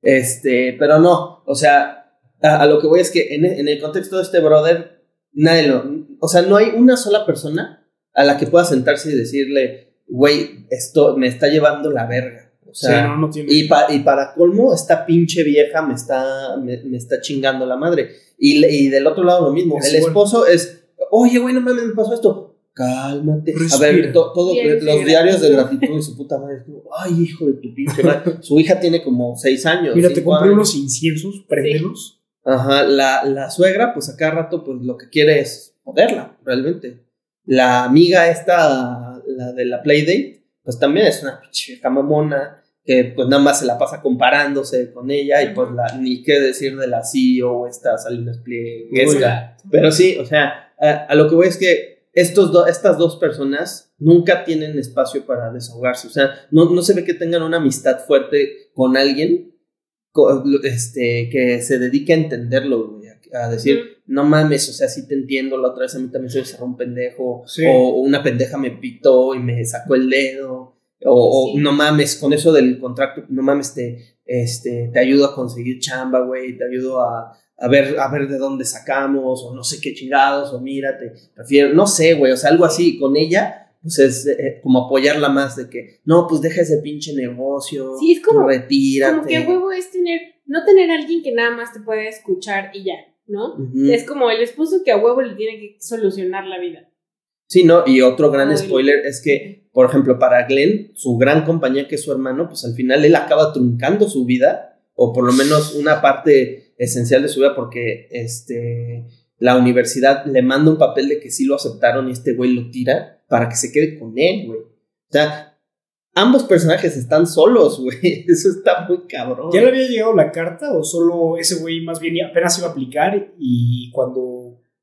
Este, pero no, o sea, a, a lo que voy es que en, en el contexto de este brother, nadie lo, o sea, no hay una sola persona a la que pueda sentarse y decirle, güey, esto me está llevando la verga. O Sí, sea, no, no tiene. y, pa- y para colmo, esta pinche vieja me está, me, me está chingando la madre. Y, y del otro lado lo mismo. Es el igual. esposo es, oye, güey, no mames, me pasó esto. Cálmate. A ver, to- todo, los diarios de gratitud. y su puta madre. es como, Ay, hijo de tu pinche madre. Su hija tiene como seis años. Mira, te compré años. unos inciensos, préndelos. Ajá, la, la suegra, pues a cada rato, pues lo que quiere es joderla, realmente. La amiga esta, la de la Playdate, pues también es una pinche vieja mamona que pues nada más se la pasa comparándose con ella y pues la, ni qué decir de la CEO, esta Salinas Plieguesca. Pero sí, o sea, a, a lo que voy es que estos do- estas dos personas nunca tienen espacio para desahogarse. O sea, no, no se ve que tengan una amistad fuerte con alguien co- este, que se dedique a entenderlo, güey, a, a decir, no mames, o sea, sí te entiendo, la otra vez a mí también se me cerró un pendejo, Sí. o una pendeja me pitó y me sacó el dedo, o, o no mames, con eso del contrato, no mames, te, este, te ayudo a conseguir chamba, güey, te ayudo a, a ver, a ver de dónde sacamos, o no sé qué chingados, o mírate, prefiero, no sé, güey, o sea, algo así, con ella, pues es eh, como apoyarla más de que, no, pues deja ese pinche negocio, Sí, es como- retírate. Como que a huevo es tener, no tener a alguien que nada más te pueda escuchar y ya, ¿no? Es como el esposo que a huevo le tiene que solucionar la vida. Sí, ¿no? Y otro gran Ay. spoiler es que, por ejemplo, para Glenn, su gran compañía que es su hermano, pues al final él acaba truncando su vida, o por lo menos una parte esencial de su vida, porque este, la universidad le manda un papel de que sí lo aceptaron y este güey lo tira para que se quede con él, güey. O sea, ambos personajes están solos, güey. Eso está muy cabrón. ¿Ya le había llegado la carta o solo ese güey más bien apenas iba a aplicar y cuando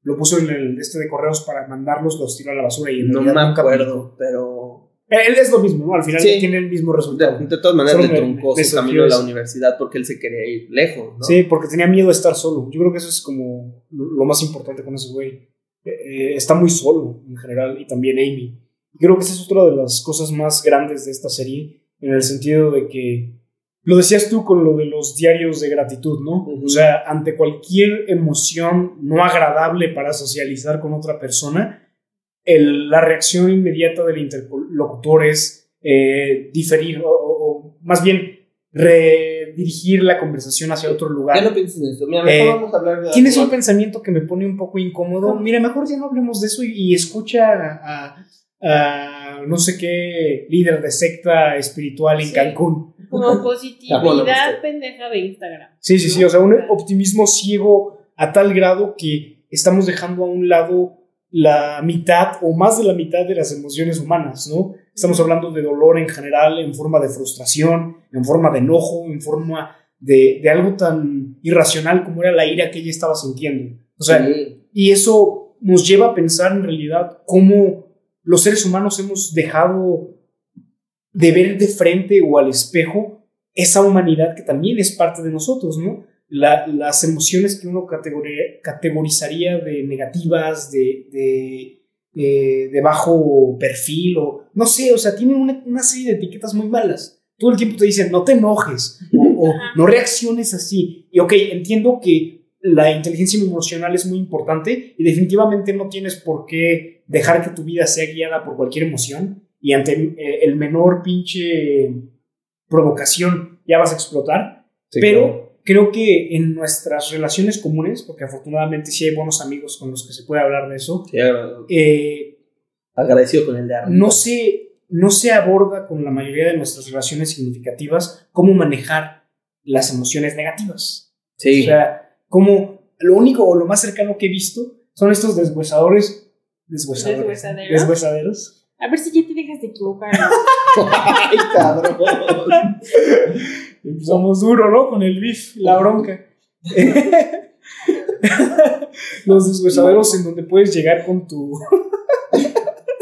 lo puso en el este de correos para mandarlos los tiró a la basura y No me acuerdo, pero Eh, Él es lo mismo, ¿no? Al final Sí. tiene el mismo de, resultado. de todas maneras le truncó su camino a la universidad porque él se quería ir lejos, ¿no? Sí, porque tenía miedo de estar solo. Yo creo que eso es como lo más importante con ese güey. Eh, eh, está muy solo en general y también Amy. Y creo que esa es otra de las cosas más grandes de esta serie en el sentido de que lo decías tú con lo de los diarios de gratitud, ¿no? O sea, ante cualquier emoción no agradable para socializar con otra persona, el- la reacción inmediata del interlocutor es eh, diferir o, más bien redirigir la conversación hacia otro lugar. Ya no pienses en eso. Mira, mejor Eh, vamos a hablar de Tienes un pensamiento que me pone un poco incómodo. ¿Cómo? Mira, mejor ya no hablemos de eso y, y escucha a, a no sé qué líder de secta espiritual en Sí. Cancún. Como positividad pendeja de Instagram. Sí, sí, sí. ¿no? O sea, un optimismo ciego a tal grado que estamos dejando a un lado la mitad o más de la mitad de las emociones humanas, ¿no? Estamos hablando de dolor en general, en forma de frustración, en forma de enojo, en forma de, de algo tan irracional como era la ira que ella estaba sintiendo. O sea, Sí. Y eso nos lleva a pensar en realidad cómo los seres humanos hemos dejado de ver de frente o al espejo esa humanidad que también es parte de nosotros, ¿no? la- las emociones que uno categori- categorizaría de negativas, de, de, eh, de bajo perfil, o no sé, o sea, tienen una, una serie de etiquetas muy malas. Todo el tiempo te dicen, no te enojes, o, o no reacciones así. Y ok, entiendo que la inteligencia emocional es muy importante y definitivamente no tienes por qué dejar que tu vida sea guiada por cualquier emoción y ante eh, el menor pinche provocación ya vas a explotar. Sí, pero claro. creo que en nuestras relaciones comunes, porque afortunadamente sí hay buenos amigos con los que se puede hablar de eso, Sí, eh, agradecido con el de arriba. no se, no se aborda con la mayoría de nuestras relaciones significativas cómo manejar las emociones negativas. Sí. O sea, como lo único o lo más cercano que he visto son estos deshuesadores. Deshuesadores. ¿Deshuesaderos? Deshuesaderos. A ver si ya te dejas de equivocar. Ay, cabrón. Empezamos duro, ¿no? Con el beef, la bronca. Los deshuesaderos en donde puedes llegar con tu,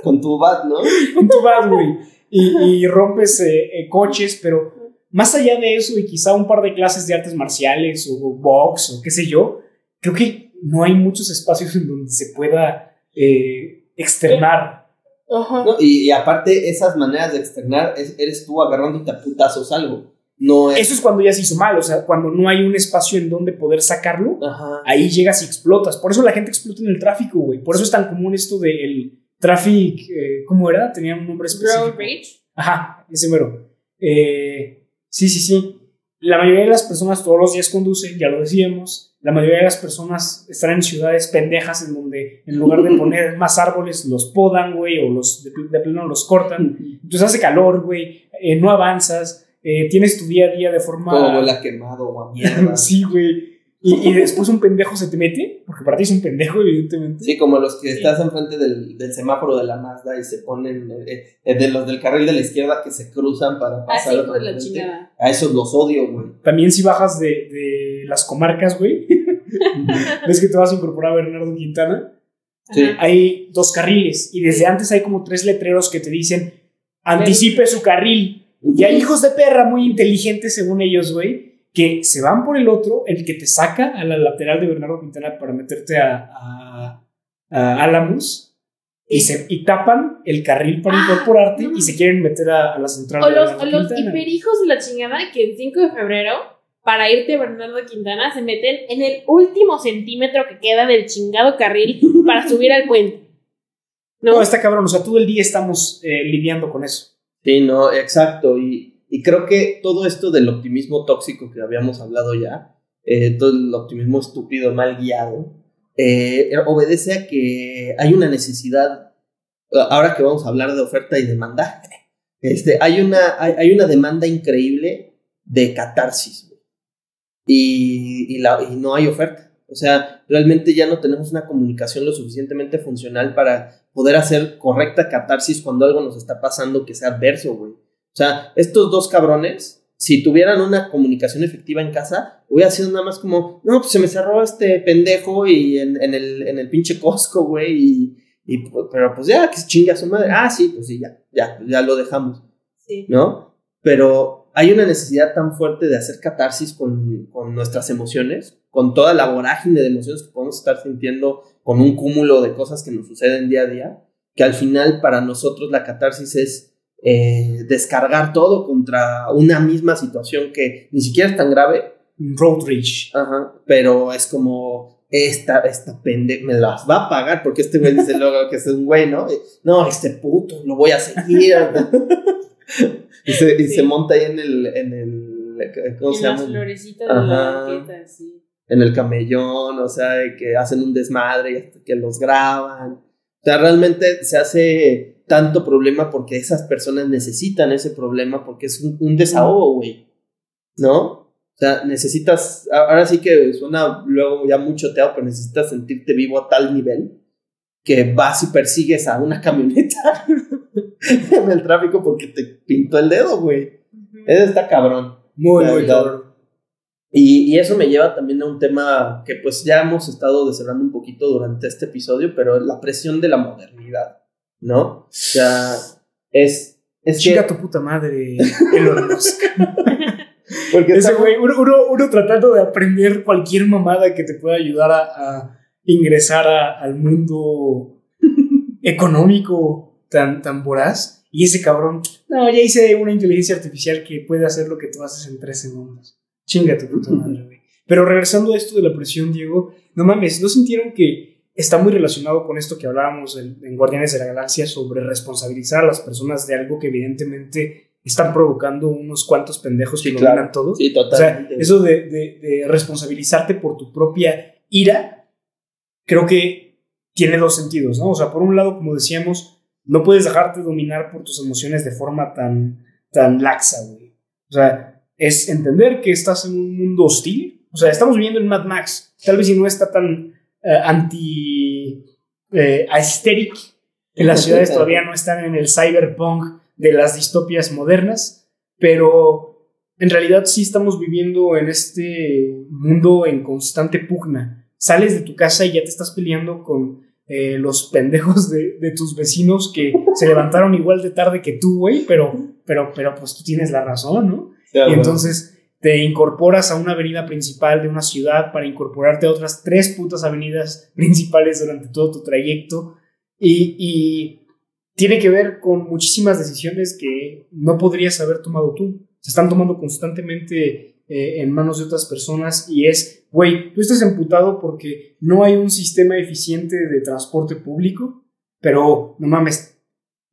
Con tu bat, ¿no? con tu bat, güey. Y, y rompes eh, eh, coches, pero más allá de eso y quizá un par de clases de artes marciales o box o qué sé yo, creo que no hay muchos espacios en donde se pueda eh, externar. Ajá. No, y, y aparte, esas maneras de externar, es- eres tú agarrándote a putazos algo. No es. Eso es cuando ya se hizo mal, o sea, cuando no hay un espacio en donde poder sacarlo, Ajá. ahí llegas y explotas. Por eso la gente explota en el tráfico, güey. Por eso es tan común esto del traffic, eh, ¿cómo era? Tenía un nombre específico. Road rage. Ajá, ese mero. Eh, sí, sí, sí. La mayoría de las personas todos los días conducen, ya lo decíamos. La mayoría de las personas están en ciudades pendejas en donde en lugar de poner más árboles los podan, güey, o los de, de plano los cortan. Entonces hace calor, güey, eh, no avanzas, eh, tienes tu día a día de forma... Todo quemado o a mierda. sí, güey. Y, y después un pendejo se te mete, porque para ti es un pendejo, evidentemente. como los que Sí. estás enfrente del, del semáforo de la Mazda y se ponen. eh, eh, de los del carril de la izquierda que se cruzan para pasar. Así la chingada. A esos los odio, güey. También si bajas de, de las comarcas, güey, ves que te vas a incorporar a Bernardo Quintana. Sí. Hay dos carriles y desde antes hay como tres letreros que te dicen anticipe su carril. Y hay hijos de perra muy inteligentes según ellos, güey, que se van por el otro, el que te saca a la lateral de Bernardo Quintana para meterte a, a, a Álamos y, se, y tapan el carril para Ah, incorporarte no. y se quieren meter a, a la central O de los, o los hiperijos de la chingada que el 5 de febrero, para irte a Bernardo Quintana, se meten en el último centímetro que queda del chingado carril para subir al puente. ¿No? No, está cabrón, o sea, todo el día estamos eh, lidiando con eso. Sí, no, exacto. Y, y creo que todo esto del optimismo tóxico que habíamos hablado ya, eh, todo el optimismo estúpido, mal guiado, eh, obedece a que hay una necesidad, ahora que vamos a hablar de oferta y demanda, este, hay, una, hay, hay una demanda increíble de catarsis. Y, y, la, y no hay oferta. O sea, realmente ya no tenemos una comunicación lo suficientemente funcional para poder hacer correcta catarsis cuando algo nos está pasando que sea adverso, güey. O sea, estos dos cabrones, si tuvieran una comunicación efectiva en casa, hubiera sido nada más como, no, pues se me cerró este pendejo y en, en el, en el pinche Costco, güey, y, y, pero pues ya, que se chingue a su madre. Ah, sí, pues sí, ya, ya, ya lo dejamos, Sí. ¿no? Pero hay una necesidad tan fuerte de hacer catarsis con, con nuestras emociones, con toda la vorágine de emociones que podemos estar sintiendo, con un cúmulo de cosas que nos suceden día a día, que al final para nosotros la catarsis es eh, descargar todo contra una misma situación que ni siquiera es tan grave, Road rage. Ajá, pero es como esta, esta pendeja me las va a pagar porque este güey dice luego que es un güey, ¿no? No, este puto, lo voy a seguir. y se, y Sí. se monta ahí en el, en el ¿cómo en se las llama? florecitas de la banqueta, sí. En el camellón, o sea, que hacen un desmadre y que los graban. O sea, realmente se hace tanto problema porque esas personas necesitan ese problema porque es un, un desahogo, güey. ¿No? O sea, necesitas, ahora sí que suena luego ya mucho teatro, pero necesitas sentirte vivo a tal nivel que vas y persigues a una camioneta en el tráfico porque te pintó el dedo, güey. Eso está cabrón. Muy, muy cabrón. Y, y eso me lleva también a un tema que pues ya hemos estado desarrollando un poquito durante este episodio, pero la presión de la modernidad, ¿no? O sea, es... es que- tu puta madre, Elon Musk. Porque Ese güey, uno, uno- uno tratando de aprender cualquier mamada que te pueda ayudar a, a ingresar a- al mundo económico tan, tan voraz. Y ese cabrón, no, ya hice una inteligencia artificial que puede hacer lo que tú haces en tres segundos. Chinga tu puta madre, güey. Pero regresando a esto de la presión, Diego, no mames, ¿no sintieron que está muy relacionado con esto que hablábamos en, en Guardianes de la Galaxia sobre responsabilizar a las personas de algo que evidentemente están provocando unos cuantos pendejos que Sí, dominan claro. todo? Sí, O sea, totalmente. eso de, de- de responsabilizarte por tu propia ira, creo que tiene dos sentidos, ¿no? O sea, por un lado, como decíamos, no puedes dejarte dominar por tus emociones de forma tan, tan laxa, güey. O sea, es entender que estás en un mundo hostil. O sea, estamos viviendo en Mad Max. Tal vez si no está tan eh, anti eh, aesthetic, que las ciudades todavía no están en el cyberpunk de las distopias modernas, pero en realidad sí estamos viviendo en este mundo en constante pugna. Sales de tu casa y ya te estás peleando con eh, los pendejos de, de tus vecinos que se levantaron igual de tarde que tú, güey, pero, pero, pero pues tú tienes la razón, ¿no? Ya, Y entonces te incorporas a una avenida principal de una ciudad para incorporarte a otras tres putas avenidas principales durante todo tu trayecto. Y, y tiene que ver con muchísimas decisiones que no podrías haber tomado tú. Se están tomando constantemente eh, en manos de otras personas y es, güey, tú estás emputado porque no hay un sistema eficiente de transporte público, pero no mames,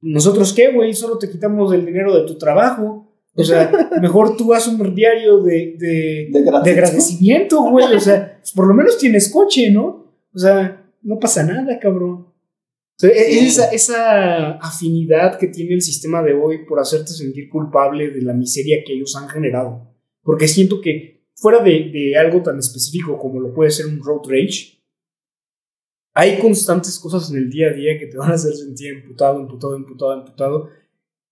¿nosotros qué, güey? Solo te quitamos el dinero de tu trabajo. O sea, mejor tú haz un diario de, de, De agradecimiento, güey. O sea, pues por lo menos tienes coche, ¿no? O sea, no pasa nada, cabrón. O sea, e- Sí. esa, esa afinidad que tiene el sistema de hoy por hacerte sentir culpable de la miseria que ellos han generado. Porque siento que fuera de, de algo tan específico como lo puede ser un road rage, hay constantes cosas en el día a día que te van a hacer sentir emputado, emputado, emputado, emputado.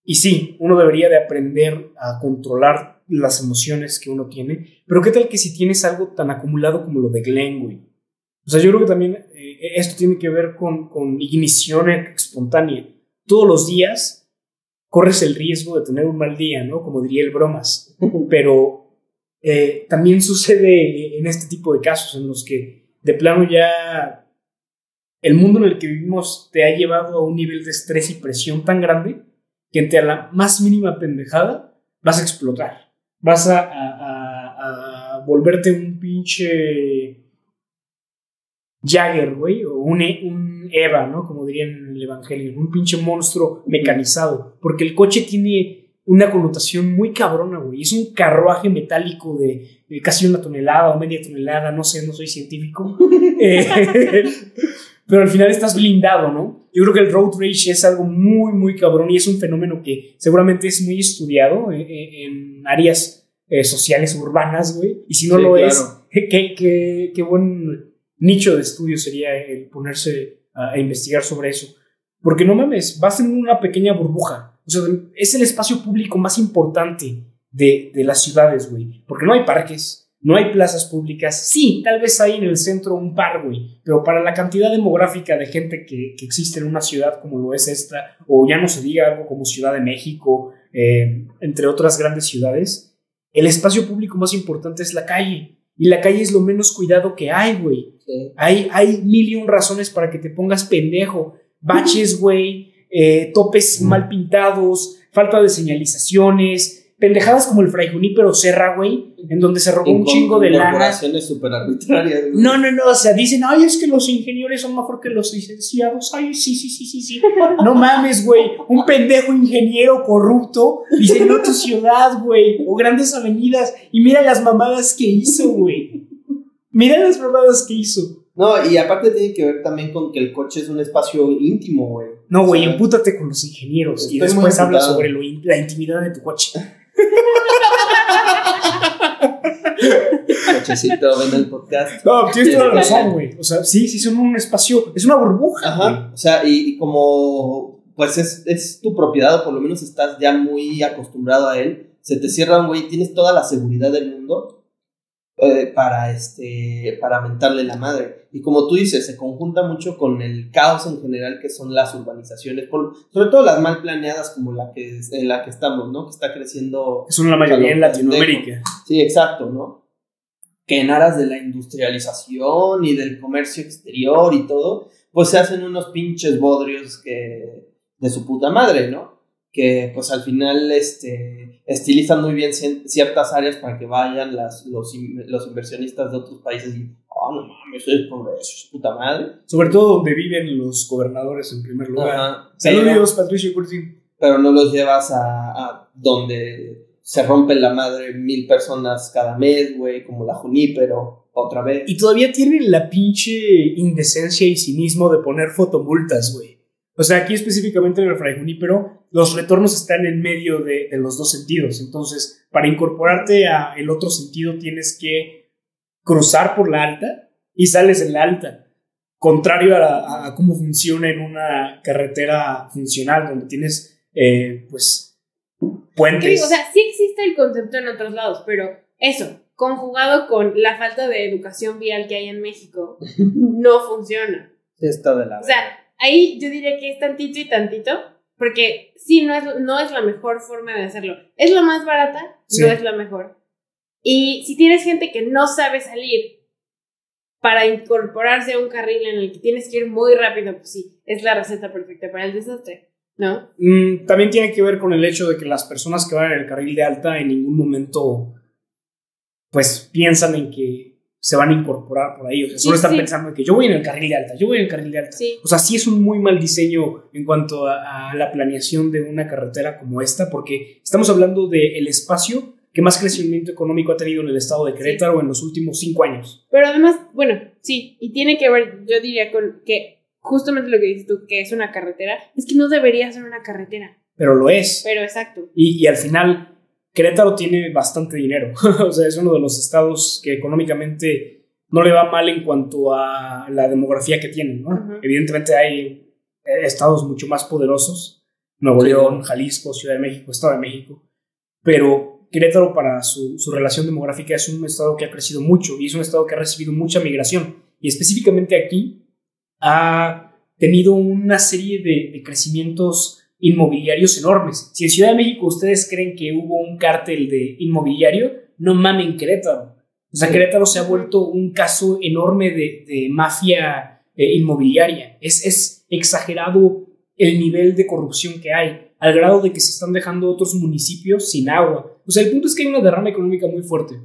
Y sí, uno debería de aprender a controlar las emociones que uno tiene, pero ¿qué tal que si tienes algo tan acumulado como lo de Glenn, güey? O sea, yo creo que también eh, esto tiene que ver con, con ignición espontánea. Todos los días corres el riesgo de tener un mal día, ¿no? Como diría el bromas. Pero eh, también sucede en este tipo de casos en los que de plano ya el mundo en el que vivimos te ha llevado a un nivel de estrés y presión tan grande que ante la más mínima pendejada vas a explotar. Vas a, a- a- a volverte un pinche Jagger, güey, o un, E- un Eva, ¿no? Como dirían en el Evangelio, un pinche monstruo mecanizado. Porque el coche tiene una connotación muy cabrona, güey. Es un carruaje metálico de, de casi una tonelada o media tonelada, no sé, no soy científico. Eh, pero al final estás blindado, ¿no? Yo creo que el road rage es algo muy, muy cabrón y es un fenómeno que seguramente es muy estudiado en, en áreas eh, sociales urbanas, güey. Y si no Sí, lo claro. es, qué, qué- qué buen nicho de estudio sería el ponerse a, a investigar sobre eso. Porque no mames, vas en una pequeña burbuja. O sea, es el espacio público más importante de, de las ciudades, güey. Porque no hay parques, no hay plazas públicas. Sí, tal vez hay en el centro un par, güey. Pero para la cantidad demográfica de gente que, que existe en una ciudad como lo es esta, o ya no se diga algo como Ciudad de México, eh, entre otras grandes ciudades, el espacio público más importante es la calle. Y la calle es lo menos cuidado que hay, güey. Sí. Hay, hay mil y un razones para que te pongas pendejo. Baches, güey, eh, topes mal pintados, falta de señalizaciones, pendejadas como el Fray Junípero Serra, güey, en donde se robó un chingo de lana. Súper arbitrarias. güey. No, no, no, o sea, dicen, ay, es que los ingenieros son mejor que los licenciados. Ay, sí, sí, sí, sí, sí. No mames, güey. Un pendejo ingeniero corrupto diseñó tu ciudad, güey. O grandes avenidas. Y mira las mamadas que hizo, güey. Mira las mamadas que hizo. No, y aparte tiene que ver también con que el coche es un espacio íntimo, güey. No, güey, empútate con los ingenieros y Estoy después habla sobre lo in- la intimidad de tu coche. Cochecito, ven el podcast. No, tienes toda la razón, güey. O sea, sí, sí, son un espacio, es una burbuja. Ajá. O sea, y, y como pues es, es tu propiedad, o por lo menos estás ya muy acostumbrado a él, se te cierra un güey, tienes toda la seguridad del mundo. Eh, para, este, para mentarle la madre. Y como tú dices, se conjunta mucho con el caos en general que son las urbanizaciones, por, sobre todo las mal planeadas como la que, en la que estamos, ¿no? Que está creciendo. Son la mayoría en Latinoamérica. Sí, exacto, ¿no? Que en aras de la industrialización y del comercio exterior y todo, pues se hacen unos pinches bodrios que de su puta madre, ¿no? Que pues al final este, estilizan muy bien ciertas áreas para que vayan las, los, los inversionistas de otros países y, oh, no mames, eso es progreso, es puta madre. Sobre todo donde viven los gobernadores en primer lugar. Saludos, Patricio Curti. Pero no los llevas a, a donde se rompen la madre mil personas cada mes, güey, como la Junípero, otra vez. Y todavía tienen la pinche indecencia y cinismo de poner fotomultas, güey. O sea, aquí específicamente en el Fray Junípero, los retornos están en medio de, los dos sentidos. Entonces, para incorporarte a el otro sentido, tienes que cruzar por la alta y sales en la alta. Contrario a, cómo funciona en una carretera funcional, donde tienes, eh, pues, puentes. o sea, sí existe el concepto en otros lados, pero eso, conjugado con la falta de educación vial que hay en México, no funciona. Está de la. O sea, ahí yo diría que es tantito y tantito, porque sí, no es, no es la mejor forma de hacerlo. Es la más barata, no es la mejor. Y si tienes gente que no sabe salir para incorporarse a un carril en el que tienes que ir muy rápido, pues sí, es la receta perfecta para el desastre, ¿no? Mm, también tiene que ver con el hecho de que las personas que van en el carril de alta en ningún momento pues piensan en que se van a incorporar por ahí. O sea, solo están pensando en que yo voy en el carril de alta, yo voy en el carril de alta. O sea, sí es un muy mal diseño en cuanto a, la planeación de una carretera como esta, porque estamos hablando del espacio que más crecimiento económico ha tenido en el estado de Querétaro en los últimos cinco años. Pero además, bueno, sí, y tiene que ver, yo diría, con que justamente lo que dices tú, que es una carretera, es que no debería ser una carretera. Pero lo es. Pero exacto. Y, y al final Querétaro tiene bastante dinero, o sea, es uno de los estados que económicamente no le va mal en cuanto a la demografía que tienen, ¿no? Evidentemente hay estados mucho más poderosos, Nuevo León, Jalisco, Ciudad de México, Estado de México, pero Querétaro para su, relación demográfica es un estado que ha crecido mucho y es un estado que ha recibido mucha migración. Y específicamente aquí ha tenido una serie de, de crecimientos inmobiliarios enormes. Si en Ciudad de México ustedes creen que hubo un cártel de inmobiliario, no mamen Querétaro. O sea, Querétaro se ha vuelto un caso enorme de, mafia eh, inmobiliaria. Es, es exagerado el nivel de corrupción que hay, al grado de que se están dejando otros municipios sin agua. O sea, el punto es que hay una derrama económica muy fuerte.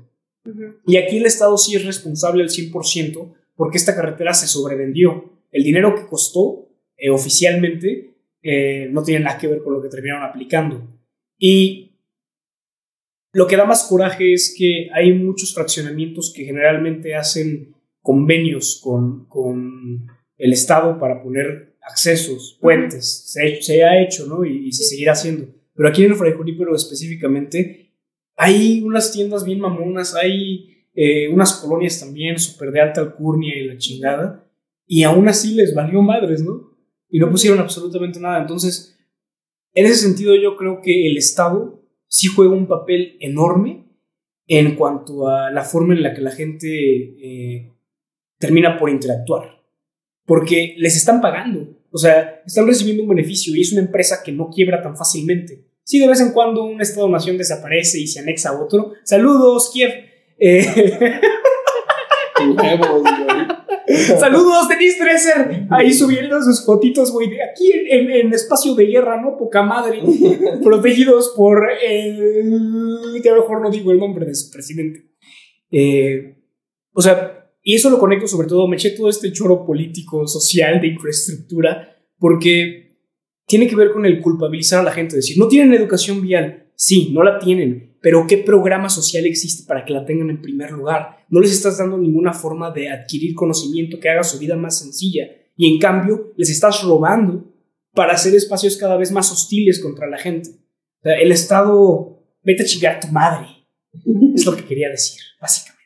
Y aquí el Estado sí es responsable al 100% porque esta carretera se sobrevendió. El dinero que costó eh, oficialmente eh, no tiene nada que ver con lo que terminaron aplicando. Y lo que da más coraje es que hay muchos fraccionamientos que generalmente hacen convenios con, con el Estado para poner accesos, puentes. se, ha hecho, ¿no? Y, se seguirá haciendo. Pero aquí en el Fray Junípero específicamente hay unas tiendas bien mamonas, hay eh, unas colonias también súper de alta alcurnia y la chingada. Y aún así les valió madres, ¿no? Y no pusieron absolutamente nada. Entonces, en ese sentido yo creo que el Estado sí juega un papel enorme en cuanto a la forma en la que la gente eh, termina por interactuar. Porque les están pagando, o sea, están recibiendo un beneficio y es una empresa que no quiebra tan fácilmente. Si de vez en cuando un Estado-nación desaparece y se anexa a otro, saludos, Kiev. Eh, Saludos, Denis Dresser. Ahí subiendo sus fotitos, güey. Aquí en, espacio de guerra, ¿no? Poca madre. protegidos por el. Que mejor no digo el nombre de su presidente. Eh, o sea, y eso lo conecto sobre todo. Me eché todo este choro político, social, de infraestructura, porque tiene que ver con el culpabilizar a la gente. Decir, no tienen educación vial. Sí, no la tienen pero ¿qué programa social existe para que la tengan en primer lugar? No les estás dando ninguna forma de adquirir conocimiento que haga su vida más sencilla y en cambio les estás robando para hacer espacios cada vez más hostiles contra la gente. el Estado, vete a chingar a tu madre. Es lo que quería decir, básicamente.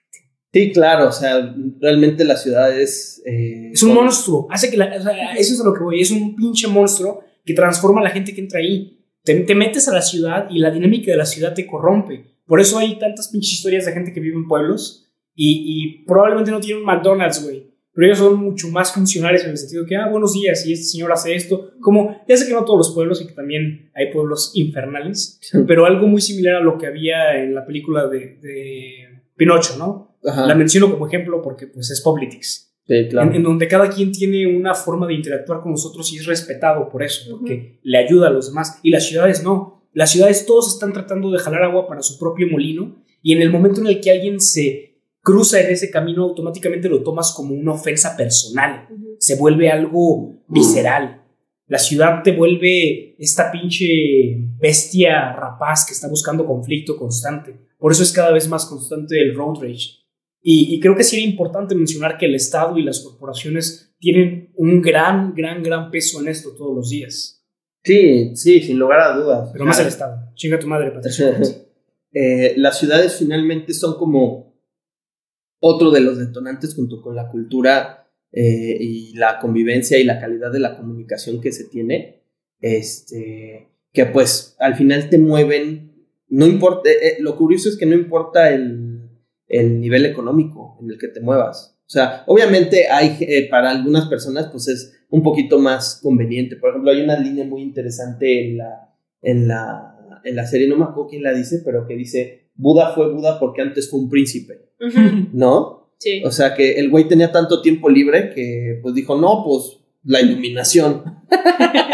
Sí, claro, o sea, realmente la ciudad es... Eh, es un monstruo, hace que eso es a lo que voy, es un pinche monstruo que transforma a la gente que entra ahí. Te, metes a la ciudad y la dinámica de la ciudad te corrompe. Por eso hay tantas pinches historias de gente que vive en pueblos Y, y probablemente no tienen un McDonald's, güey. Pero ellos son mucho más funcionales en el sentido que, ah, buenos días, y este señor hace esto. Como, ya sé que no todos los pueblos y que también hay pueblos infernales, pero algo muy similar a lo que había en la película de, de Pinocho, ¿no? Ajá. La menciono como ejemplo porque pues es Politics. Sí, claro. En, en donde cada quien tiene una forma de interactuar con nosotros y es respetado por eso, porque le ayuda a los demás. Y las ciudades no. Las ciudades todos están tratando de jalar agua para su propio molino y en el momento en el que alguien se cruza en ese camino, automáticamente lo tomas como una ofensa personal. Se vuelve algo visceral. La ciudad te vuelve esta pinche bestia rapaz que está buscando conflicto constante. Por eso es cada vez más constante el road rage. Y, y creo que sí era importante mencionar que el Estado y las corporaciones tienen un gran, gran, gran peso en esto todos los días. Sí, sí, sin lugar a dudas. Pero más el Estado. Chinga tu madre, Patricia. Eh, las ciudades finalmente son como otro de los detonantes junto con la cultura eh, y la convivencia y la calidad de la comunicación que se tiene, este, que pues al final te mueven, no importa, eh, eh, lo curioso es que no importa el, el nivel económico en el que te muevas. O sea, obviamente hay, eh, para algunas personas pues es un poquito más conveniente. Por ejemplo, hay una línea muy interesante en la, en la, en la serie, no me acuerdo quién la dice, pero que dice, Buda fue Buda porque antes fue un príncipe. ¿no? Sí. O sea que el güey tenía tanto tiempo libre que pues dijo, no, pues la iluminación.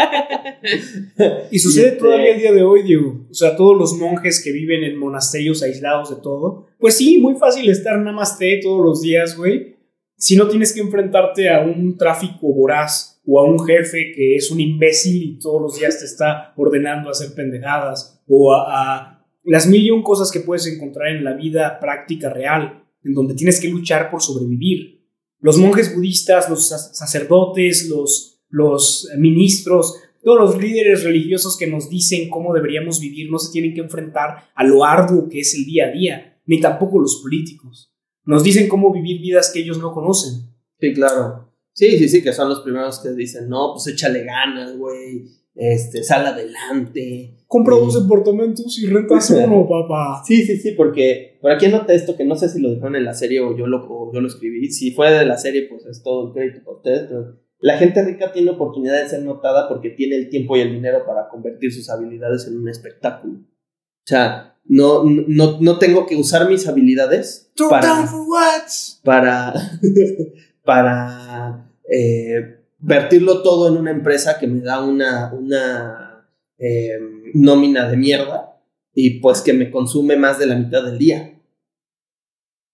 Y sucede Este- todavía el día de hoy, Diego. O sea, todos los monjes que viven en monasterios aislados de todo. Pues sí, muy fácil estar namaste todos los días, güey. Si no tienes que enfrentarte a un tráfico voraz o a un jefe que es un imbécil y todos los días te está ordenando hacer pendejadas o a, a las mil y un cosas que puedes encontrar en la vida práctica real, en donde tienes que luchar por sobrevivir. Los monjes budistas, los sac- sacerdotes, los, los ministros, todos los líderes religiosos que nos dicen cómo deberíamos vivir no se tienen que enfrentar a lo arduo que es el día a día, ni tampoco los políticos. Nos dicen cómo vivir vidas que ellos no conocen. Sí, claro. Sí, sí, sí, que son los primeros que dicen, no, pues échale ganas, güey, este, sal adelante. Compra dos departamentos y rentas uno, papá. Sí, sí, sí, porque por aquí anoté esto que no sé si lo dejaron en la serie o yo lo, o yo lo escribí. Si fue de la serie, pues es todo el crédito para ustedes, pero la gente rica tiene oportunidad de ser notada porque tiene el tiempo y el dinero para convertir sus habilidades en un espectáculo. O sea, no, no, no tengo que usar mis habilidades para, for what? para, para eh, vertirlo todo en una empresa que me da una, una eh, nómina de mierda y pues que me consume más de la mitad del día.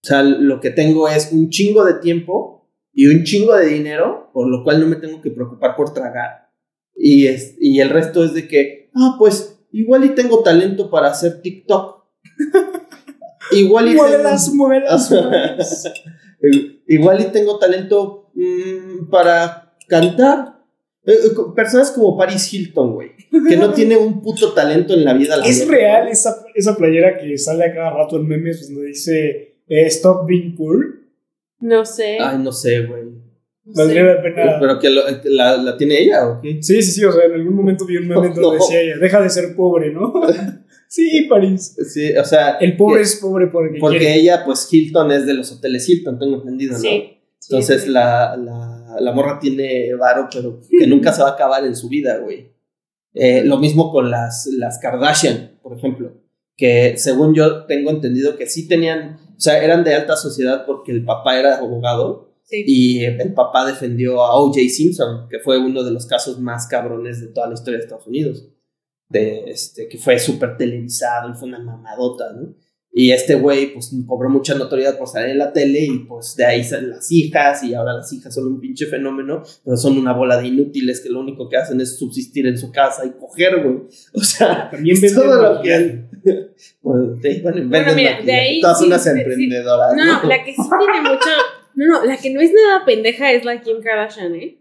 O sea, lo que tengo es un chingo de tiempo y un chingo de dinero, por lo cual no me tengo que preocupar por tragar. Y, es, y el resto es de que, ah, pues igual y tengo talento para hacer TikTok. igual y tengo- Muévelas, muévelas, muévelas. Igual y tengo talento mm, para cantar. Eh, eh, personas como Paris Hilton, güey. Que no tiene un puto talento en la vida. la Es real esa, esa playera que sale a cada rato en memes donde dice eh, Stop being poor. No sé. Ay, no sé, güey. no Valdría sé. la pena. Pero que lo- la, la tiene ella, ¿o qué? Sí, sí, sí, o sea, en algún momento vi un meme donde decía ella, deja de ser pobre, ¿no? sí, París. Sí, o sea. El pobre que- es pobre porque, Porque quiere. ella, pues Hilton es de los hoteles Hilton, tengo entendido, ¿no? Sí. sí, Entonces sí. La, la, la morra tiene varo, pero que nunca se va a acabar en su vida, güey. Eh, lo mismo con las, las Kardashian, por ejemplo, que según yo tengo entendido que sí tenían, o sea, eran de alta sociedad porque el papá era abogado Sí. y el papá defendió a O.J. Simpson, que fue uno de los casos más cabrones de toda la historia de Estados Unidos, de este, que fue súper televisado y fue una mamadota, ¿no? Y este güey, pues, cobró mucha notoriedad por salir en la tele y, pues, de ahí salen las hijas y ahora las hijas son un pinche fenómeno, pero son una bola de inútiles que lo único que hacen es subsistir en su casa y coger, güey. O sea, También venden todo lo maquillaje. pues, sí, bueno, venden mira, de ahí Todas sí, unas sí, emprendedoras, No, ¿no? no, la que sí tiene mucho. No, no, la que no es nada pendeja es la Kim Kardashian, ¿eh?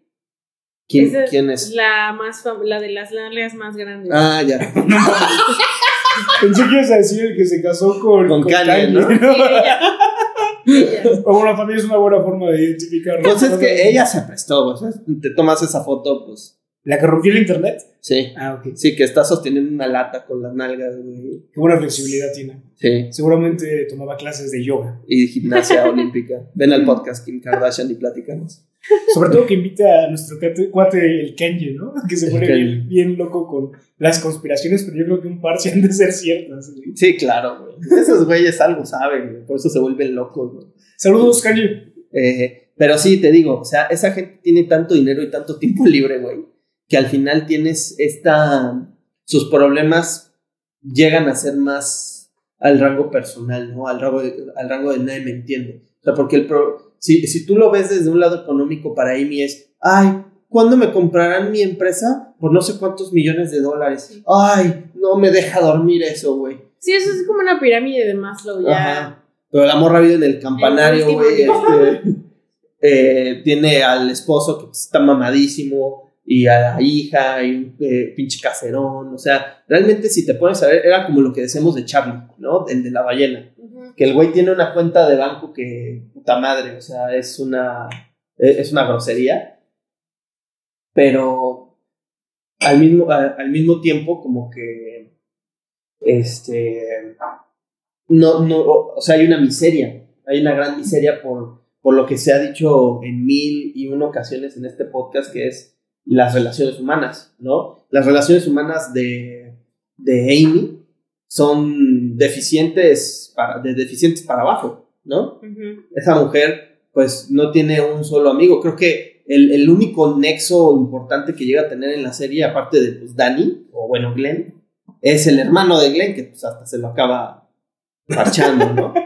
¿Quién, Esa quién es? La más la de las nalgas más grandes. Ah, ya. Pensé que ibas a decir el que se casó con, Con Kanye, ¿no? Sí, ella. Ella. O bueno, también es una buena forma de identificarlo. Pues es que ella se prestó, o sea, te tomas esa foto, pues ¿La que rompió el internet? Sí. Ah, ok. Sí, que está sosteniendo una lata con las nalgas, güey. Qué buena flexibilidad tiene. Sí. Seguramente tomaba clases de yoga. Y gimnasia olímpica. Ven al podcast Kim Kardashian y platicamos. Sobre todo que invita a nuestro cuate, el Kenji, ¿no? Que se pone bien, bien loco con las conspiraciones, pero yo creo que un par sí han de ser ciertas. ¿sí? Sí, claro, güey. Esos güeyes algo saben, güey. Por eso se vuelven locos, güey. Saludos, Kenji. Eh, pero sí, te digo, o sea, esa gente tiene tanto dinero y tanto tiempo libre, güey, que al final tienes esta. Sus problemas llegan a ser más al rango personal, ¿no? Al rango de, al rango de nadie me entiende. O sea, porque el pro- si, si tú lo ves desde un lado económico para Amy es, ay, ¿cuándo me comprarán mi empresa? Por no sé cuántos millones de dólares. Ay, no me deja dormir eso, güey. Sí, eso es como una pirámide de Maslow ya. Ajá. Pero la morra vive en el campanario, güey. este, eh, tiene al esposo que está mamadísimo y a la hija y un eh, pinche caserón. O sea, realmente si te pones a ver, era como lo que decíamos de Charlie, ¿no? El de la ballena. Que el güey tiene una cuenta de banco que, puta madre, o sea, es una, eh, es una grosería. Pero al mismo, a- al mismo tiempo, como que, este, no, no, o o sea, hay una miseria, hay una gran miseria por, por lo que se ha dicho en mil y una ocasiones en este podcast, que es las relaciones humanas, ¿no? Las relaciones humanas de, de Amy son deficientes para, de deficientes para abajo, ¿no? Esa mujer, pues, no tiene un solo amigo. Creo que el, el único nexo importante que llega a tener en la serie, aparte de pues, Danny, o bueno, Glenn, es el hermano de Glenn, que pues hasta se lo acaba parchando, ¿no?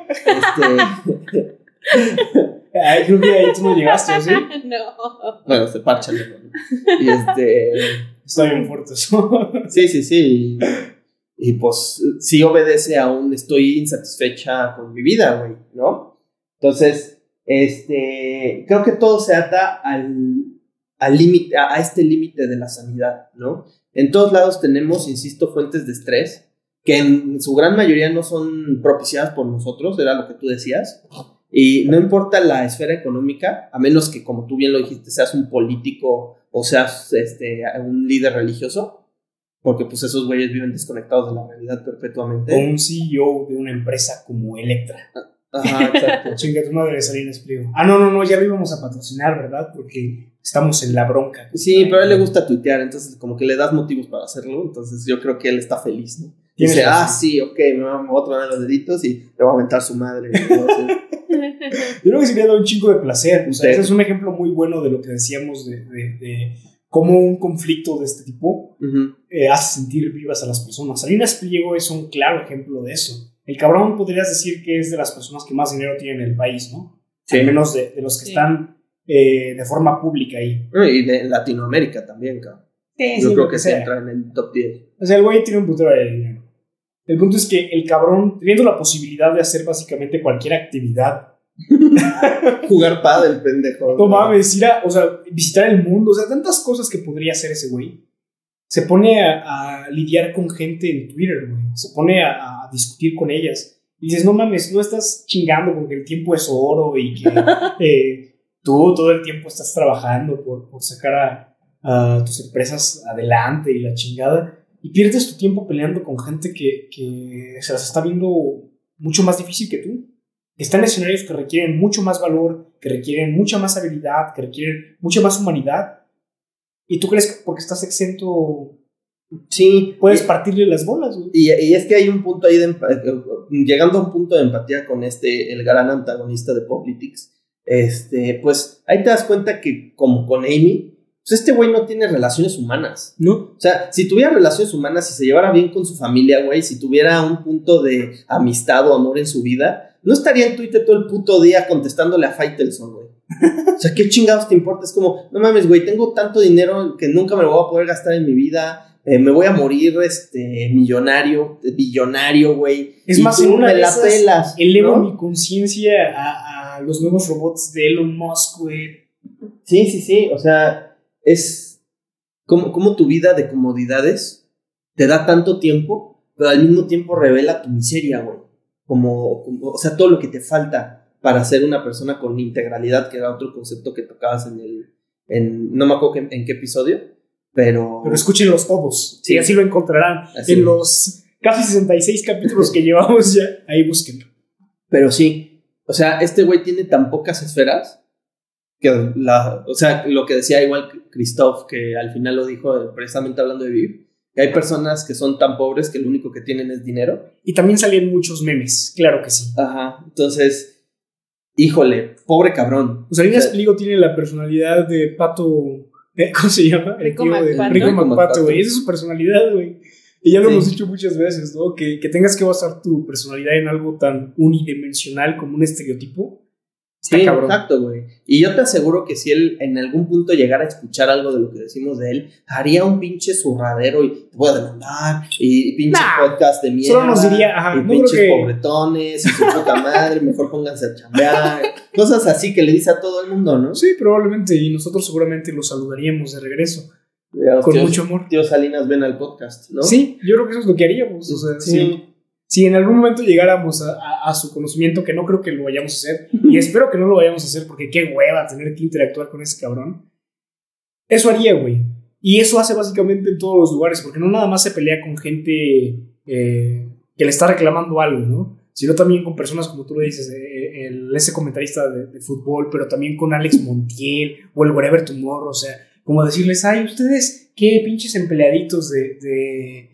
Este, Ay, creo que ahí tú no llegaste, ¿sí? No. bueno, se parcha hermano. Y este, Está bien fuerte eso. sí, sí, sí. Y, pues sí obedece a un estoy insatisfecha con mi vida, güey, ¿no? Entonces, este, creo que todo se ata al, al límite, a, a este límite de la sanidad, ¿no? En todos lados tenemos, insisto, fuentes de estrés que en su gran mayoría no son propiciadas por nosotros, era lo que tú decías. Y no importa la esfera económica, a menos que, como tú bien lo dijiste, seas un político o seas este, un líder religioso, porque pues esos güeyes viven desconectados de la realidad perpetuamente. O un CEO de una empresa como Electra. Ajá, exacto. Chinga tu madre, Salinas Pliego. Ah, no, no, no, ya lo íbamos a patrocinar, ¿verdad? Porque estamos en la bronca. Sí, pero a él le gusta tuitear, entonces como que le das motivos para hacerlo, entonces yo creo que él está feliz, ¿no? Dice, ah, sí, ok, me voy a- tronar los deditos y le voy a aventar su madre. hacer- Yo creo que sí le da un chingo de placer. O sea, Sí. ese es un ejemplo muy bueno de lo que decíamos de, de- de cómo un conflicto de este tipo Ujú. eh, hace sentir vivas a las personas. Salinas Pliego es un claro ejemplo de eso. El cabrón podrías decir que es de las personas que más dinero tienen en el país, ¿no? Sí. Al menos de, de los que Sí. están eh, de forma pública ahí. Y de Latinoamérica también, cabrón. Sí, Yo sí, creo que se entra en el top 10. O sea, el güey tiene un putero de dinero. El punto es que el cabrón, teniendo la posibilidad de hacer básicamente cualquier actividad, Jugar pádel, pendejo. no mames, ir a, o sea, visitar el mundo, o sea, tantas cosas que podría hacer ese güey. Se pone a, a lidiar con gente en Twitter, güey. Se pone a, a discutir con ellas. Y dices, no mames, no estás chingando con que el tiempo es oro y que eh, tú todo el tiempo estás trabajando por, por sacar a, a tus empresas adelante y la chingada. Y pierdes tu tiempo peleando con gente que, que se las está viendo mucho más difícil que tú. Está en escenarios que requieren mucho más valor, que requieren mucha más habilidad, que requieren mucha más humanidad. Y tú crees que porque estás exento Sí, puedes partirle las bolas, güey. Y, y es que hay un punto ahí de llegando a un punto de empatía con este, el gran antagonista de Politics, este, pues ahí te das cuenta que como con Amy, pues este güey no tiene relaciones humanas. ¿No? O sea, si tuviera relaciones humanas, si se llevara bien con su familia, güey, si tuviera un punto de amistad o amor en su vida, no estaría en Twitter todo el puto día contestándole a Faitelson, güey. O sea, ¿qué chingados te importa? Es como, no mames, güey, tengo tanto dinero que nunca me lo voy a poder gastar en mi vida. eh, me voy a morir este millonario, billonario, güey. Es y más, tú en una me de la esas pelas. elevo ¿no? mi conciencia a, a los nuevos robots de Elon Musk, güey. Sí, sí, sí. O sea, es como, como tu vida de comodidades te da tanto tiempo, pero al mismo tiempo revela tu miseria, güey. Como, como- o sea, todo lo que te falta para ser una persona con integralidad, que era otro concepto que tocabas en el, en, no me acuerdo que- en qué episodio, Pero, Pero escúchenlos todos. Sí. Y así lo encontrarán. Así en es. los casi 66 capítulos que llevamos ya. Ahí búsquenlo. pero sí, o sea, este güey tiene tan pocas esferas que la, o sea, lo que decía igual Christoph, que al final lo dijo precisamente hablando de Viv, que hay personas que son tan pobres que lo único que tienen es dinero. Y también salían muchos memes. Claro que sí. Ajá, entonces, híjole, pobre cabrón. O sea, Lina O sea, Spligo tiene la personalidad de Pato. ¿eh? ¿Cómo se llama? El Rico tío de McPato. Rico McPato. güey. Esa es su personalidad, güey. Y ya lo Sí. hemos dicho muchas veces, ¿no? Que, que tengas que basar tu personalidad en algo tan unidimensional como un estereotipo. Está Sí, cabrón. exacto, güey. Y yo te aseguro que si él en algún punto llegara a escuchar algo de lo que decimos de él, haría un pinche zurradero y te voy a demandar, y pinche Nah, podcast de mierda. solo nos diría, ajá, y no creo pinches que- pobretones, y su puta madre, mejor pónganse a chambear. Cosas así que le dice a todo el mundo, ¿no? Sí, probablemente. Y nosotros seguramente lo saludaríamos de regreso. Los Con tíos- mucho amor. Tíos Salinas ven al podcast, ¿no? Sí, yo creo que eso es lo que haríamos. O sea, Sí. Si en algún momento llegáramos a, a- a su conocimiento, que no creo que lo vayamos a hacer, y espero que no lo vayamos a hacer porque qué hueva tener que interactuar con ese cabrón. Eso haría, güey. Y eso hace básicamente en todos los lugares, porque no nada más se pelea con gente eh, que le está reclamando algo, ¿no? Sino también con personas, como tú lo dices, eh, el- ese comentarista de, de fútbol, pero también con Alex Montiel o el Wherever Tomorrow, o sea, como decirles, ay, ustedes, qué pinches empleaditos de, de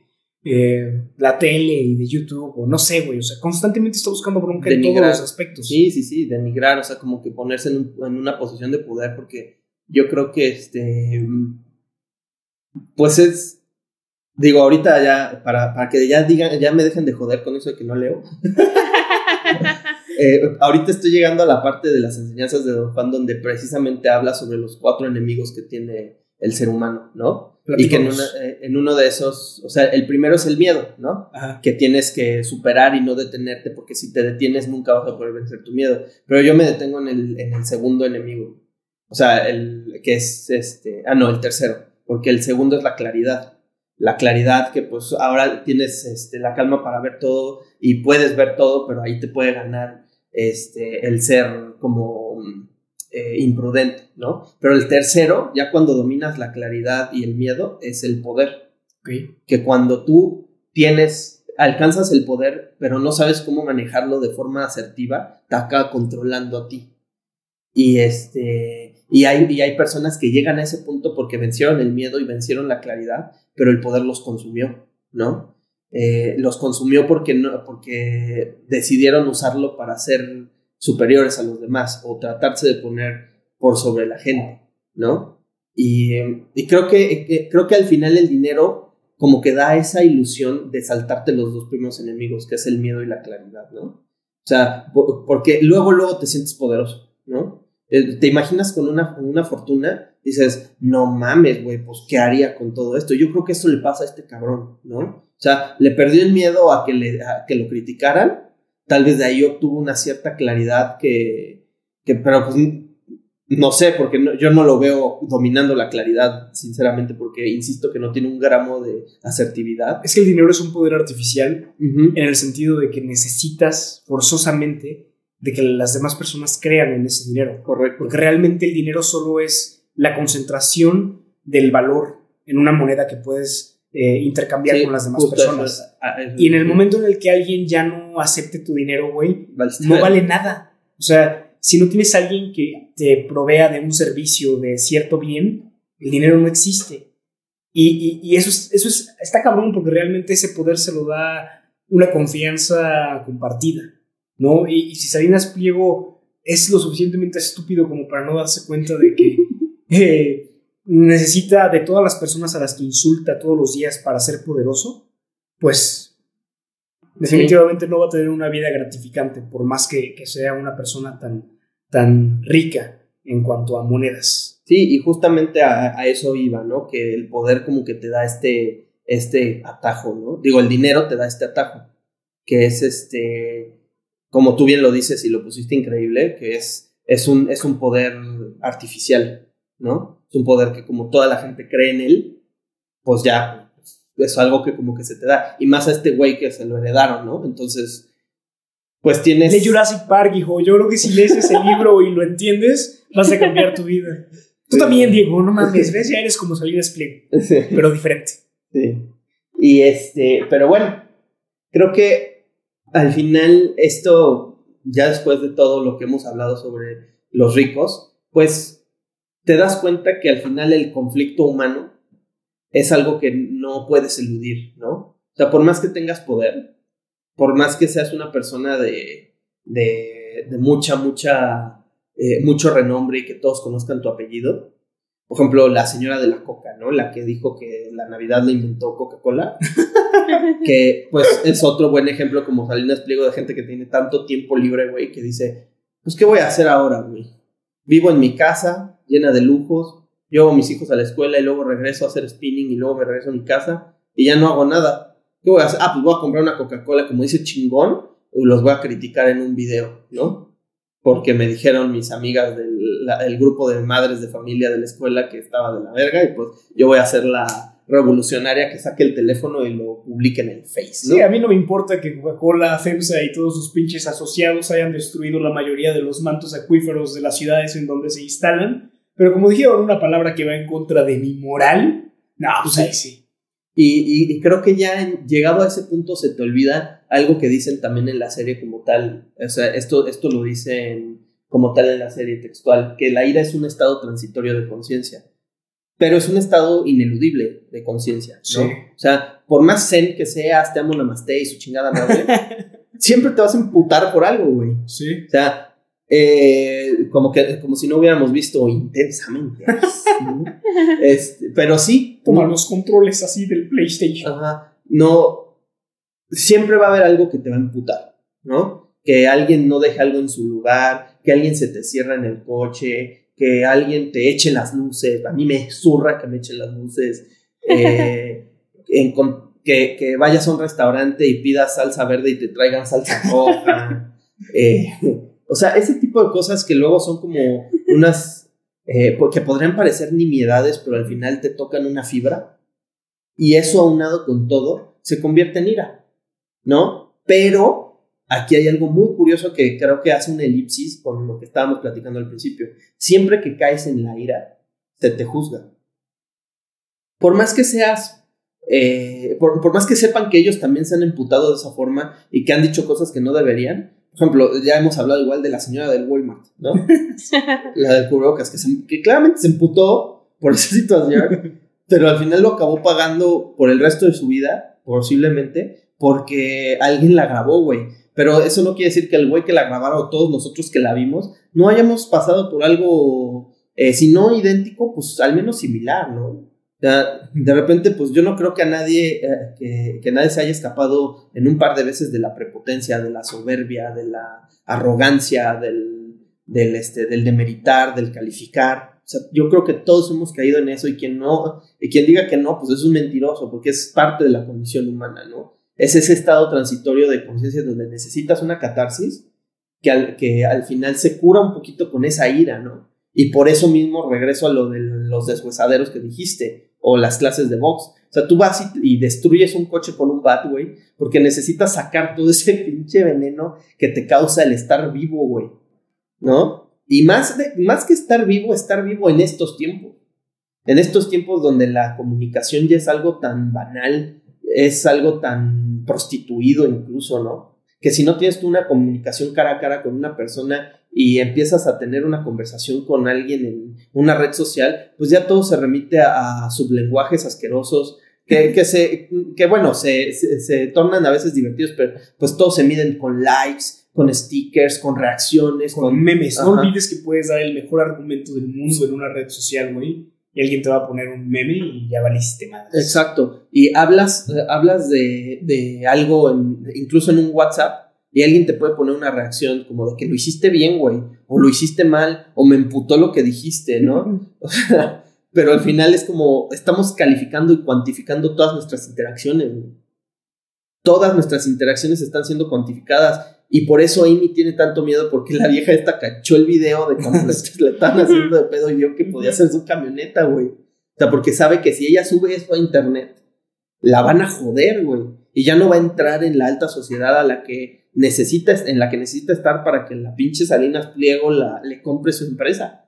eh, la tele y de YouTube, o no sé, güey, o sea, constantemente está buscando bronca en todos Denigrar. los aspectos. Sí, sí, sí, denigrar, o sea, como que ponerse en, un- en una posición de poder, porque yo creo que este. Pues es. Digo, ahorita ya, para, para que ya digan, ya me dejen de joder con eso de que no leo. Eh, ahorita estoy llegando a la parte de las enseñanzas de Don Juan, donde precisamente habla sobre los cuatro enemigos que tiene el ser humano, ¿no? Y que en, una- eh, en uno de esos, o sea, el primero es el miedo, ¿no? Ajá. que tienes que superar y no detenerte, porque si te detienes nunca vas a poder vencer tu miedo. Pero yo me detengo en el, en el segundo enemigo. O sea, el que es este. Ah, no, el tercero. Porque el segundo es la claridad. La claridad que pues ahora tienes este, la calma para ver todo y puedes ver todo, pero ahí te puede ganar este, el ser como eh, imprudente, ¿no? Pero el tercero, ya cuando dominas la claridad y el miedo, es el poder que cuando tú tienes, alcanzas el poder, pero no sabes cómo manejarlo de forma asertiva, te acaba controlando a ti. Y este, y hay, y hay personas que llegan a ese punto porque vencieron el miedo y vencieron la claridad, pero el poder los consumió, ¿no? Eh, los consumió porque, no, porque decidieron usarlo para ser superiores a los demás o tratarse de poner por sobre la gente, ¿no? Y, creo, que, creo que al final el dinero como que da esa ilusión de saltarte los dos primeros enemigos, que es el miedo y la claridad, ¿no? O sea, po- porque luego, luego te sientes poderoso, ¿no? Eh, Te imaginas con una, con una fortuna, dices, no mames, güey, pues, ¿qué haría con todo esto? Yo creo que eso le pasa a este cabrón, ¿no? O sea, le perdió el miedo a que, le, a que lo criticaran, tal vez de ahí obtuvo una cierta claridad que, que pero pues no sé, porque no- yo no lo veo dominando la claridad, sinceramente, porque insisto que no tiene un gramo de asertividad. Es que el dinero es un poder artificial en el sentido de que necesitas forzosamente de que las demás personas crean en ese dinero. Correcto. Porque realmente el dinero solo es la concentración del valor en una moneda que puedes eh, intercambiar Sí, con las demás eso personas. Y en el momento en el que alguien ya no acepte tu dinero, güey, no vale nada. O sea, si no tienes a alguien que te provea de un servicio, de cierto bien, el dinero no existe. Y, y- y eso, es, eso es, está cabrón porque realmente ese poder se lo da una confianza compartida, ¿no? Y, y si Salinas Pliego es lo suficientemente estúpido como para no darse cuenta de que eh, necesita de todas las personas a las que insulta todos los días para ser poderoso, pues definitivamente no va a tener una vida gratificante, por más que, que sea una persona tan, tan rica en cuanto a monedas. Sí, y justamente a, a eso iba, ¿no? Que el poder como que te da este, este atajo, ¿no? Digo, el dinero te da este atajo, que es este, como tú bien lo dices y lo pusiste increíble, que es, es, un, es un poder artificial, ¿no? Es un poder que como toda la gente cree en él, pues ya, es algo que como que se te da. Y más a este güey que se lo heredaron, ¿no? Entonces, pues tienes... De Jurassic Park, hijo. Yo creo que si lees ese libro y lo entiendes, vas a cambiar tu vida. Tú también, Diego, no mames, ves, ya eres como salir Split, Sí. pero diferente. Sí. Y este, pero bueno, creo que al final esto, ya después de todo lo que hemos hablado sobre los ricos, pues te das cuenta que al final el conflicto humano es algo que no puedes eludir, ¿no? O sea, por más que tengas poder, por más que seas una persona de, de, de mucha, mucha, eh, mucho renombre y que todos conozcan tu apellido, por ejemplo, la señora de la coca, ¿no? La que dijo que la Navidad la inventó Coca-Cola, que pues es otro buen ejemplo como Salinas Pliego de gente que tiene tanto tiempo libre, güey, que dice, pues ¿qué voy a hacer ahora, güey? Vivo en mi casa, llena de lujos, llevo a mis hijos a la escuela y luego regreso a hacer spinning y luego me regreso a mi casa y ya no hago nada. ¿Qué voy a hacer? Ah, pues voy a comprar una Coca-Cola, como dice chingón, y los voy a criticar en un video, ¿no? Porque me dijeron mis amigas del la- el grupo de madres de familia de la escuela que estaba de la verga y pues yo voy a ser la revolucionaria que saque el teléfono y lo publique en el Face, ¿no? Sí, a mí no me importa que Coca-Cola, FEMSA y todos sus pinches asociados hayan destruido la mayoría de los mantos acuíferos de las ciudades en donde se instalan, pero como dijeron una palabra que va en contra de mi moral, no, pues ahí sí. Y, y- creo que ya en- llegado a ese punto se te olvida algo que dicen también en la serie como tal. O sea, esto, esto lo dicen como tal en la serie textual, que la ira es un estado transitorio de conciencia. Pero es un estado ineludible de conciencia, ¿no? Sí. O sea, por más zen que seas, te amo namaste y su chingada madre, siempre te vas a emputar por algo, güey. Sí. O sea, eh, como, que, como si no hubiéramos visto intensamente. ¿no? Este, pero sí, Toma los controles así del PlayStation. Ajá. No. Siempre va a haber algo que te va a emputar, ¿no? Que alguien no deje algo en su lugar, que alguien se te cierra en el coche, que alguien te eche las luces. A mí me zurra que me echen las luces. eh, en con- que, que vayas a un restaurante y pidas salsa verde y te traigan salsa roja. eh, o sea, ese tipo de cosas que luego son como unas. eh, que podrían parecer nimiedades, pero al final te tocan una fibra. Y eso aunado con todo se convierte en ira, ¿no? Pero aquí hay algo muy curioso que creo que hace una elipsis con lo que estábamos platicando al principio. Siempre que caes en la ira, se te juzga. Por más que seas, eh, por, por más que sepan que ellos también se han emputado de esa forma y que han dicho cosas que no deberían, por ejemplo, ya hemos hablado igual de la señora del Walmart, ¿no? la del cubrebocas, que, se- que claramente se emputó por esa situación, pero al final lo acabó pagando por el resto de su vida, posiblemente, porque alguien la grabó, güey. Pero eso no quiere decir que el güey que la grabara o todos nosotros que la vimos no hayamos pasado por algo, eh, si no idéntico, pues al menos similar, ¿no? De repente, pues yo no creo que a nadie, eh, que, que nadie se haya escapado en un par de veces de la prepotencia, de la soberbia, de la arrogancia, del, del, este, del demeritar, del calificar. O sea, yo creo que todos hemos caído en eso y quien no, y quien diga que no, pues es un mentiroso, porque es parte de la condición humana, ¿no? Es ese estado transitorio de conciencia donde necesitas una catarsis que al, que al final se cura un poquito con esa ira, ¿no? Y por eso mismo regreso a lo de los deshuesaderos que dijiste, o las clases de box. O sea, tú vas y, destruyes un coche con un bat, güey, porque necesitas sacar todo ese pinche veneno que te causa el estar vivo, güey, ¿no? Y más, de, más que estar vivo, estar vivo en estos tiempos. En estos tiempos donde la comunicación ya es algo tan banal, es algo tan prostituido incluso, ¿no? Que si no tienes tú una comunicación cara a cara con una persona y empiezas a tener una conversación con alguien en una red social, pues ya todo se remite a, a sublenguajes asquerosos, que, que, se, que bueno, se, se, se, tornan a veces divertidos, pero pues todos se miden con likes, con stickers, con reacciones, con, con memes. No Ajá. olvides que puedes dar el mejor argumento del mundo en una red social, güey. Y alguien te va a poner un meme y ya valiste madre. Exacto. Y hablas, eh, hablas de, de algo, en- incluso en un WhatsApp, y alguien te puede poner una reacción como de que lo hiciste bien, güey, o lo hiciste mal, o me emputó lo que dijiste, ¿no? O sea, pero al final es como estamos calificando y cuantificando todas nuestras interacciones. güey. Todas nuestras interacciones están siendo cuantificadas. Y por eso Amy tiene tanto miedo porque la vieja esta cachó el video de cuando le, le estaban haciendo de pedo y vio que podía ser su camioneta, güey. O sea, porque sabe que si ella sube eso a internet, la van a joder, güey. Y ya no va a entrar en la alta sociedad a la que necesita, en la que necesita estar para que la pinche Salinas Pliego la, le compre su empresa.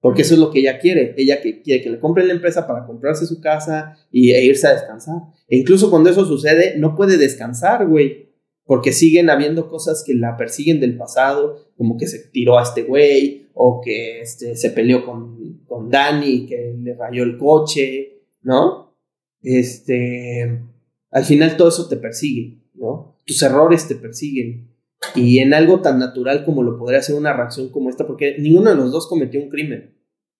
Porque eso es lo que ella quiere. Ella que quiere que le compren la empresa para comprarse su casa y, e irse a descansar. E incluso cuando eso sucede, no puede descansar, güey. Porque siguen habiendo cosas que la persiguen del pasado, como que se tiró a este güey, o que este, se peleó con, con Dani, que le rayó el coche, ¿no? Este, al final todo eso te persigue, ¿no? Tus errores te persiguen. Y en algo tan natural como lo podría ser una reacción como esta, porque ninguno de los dos cometió un crimen.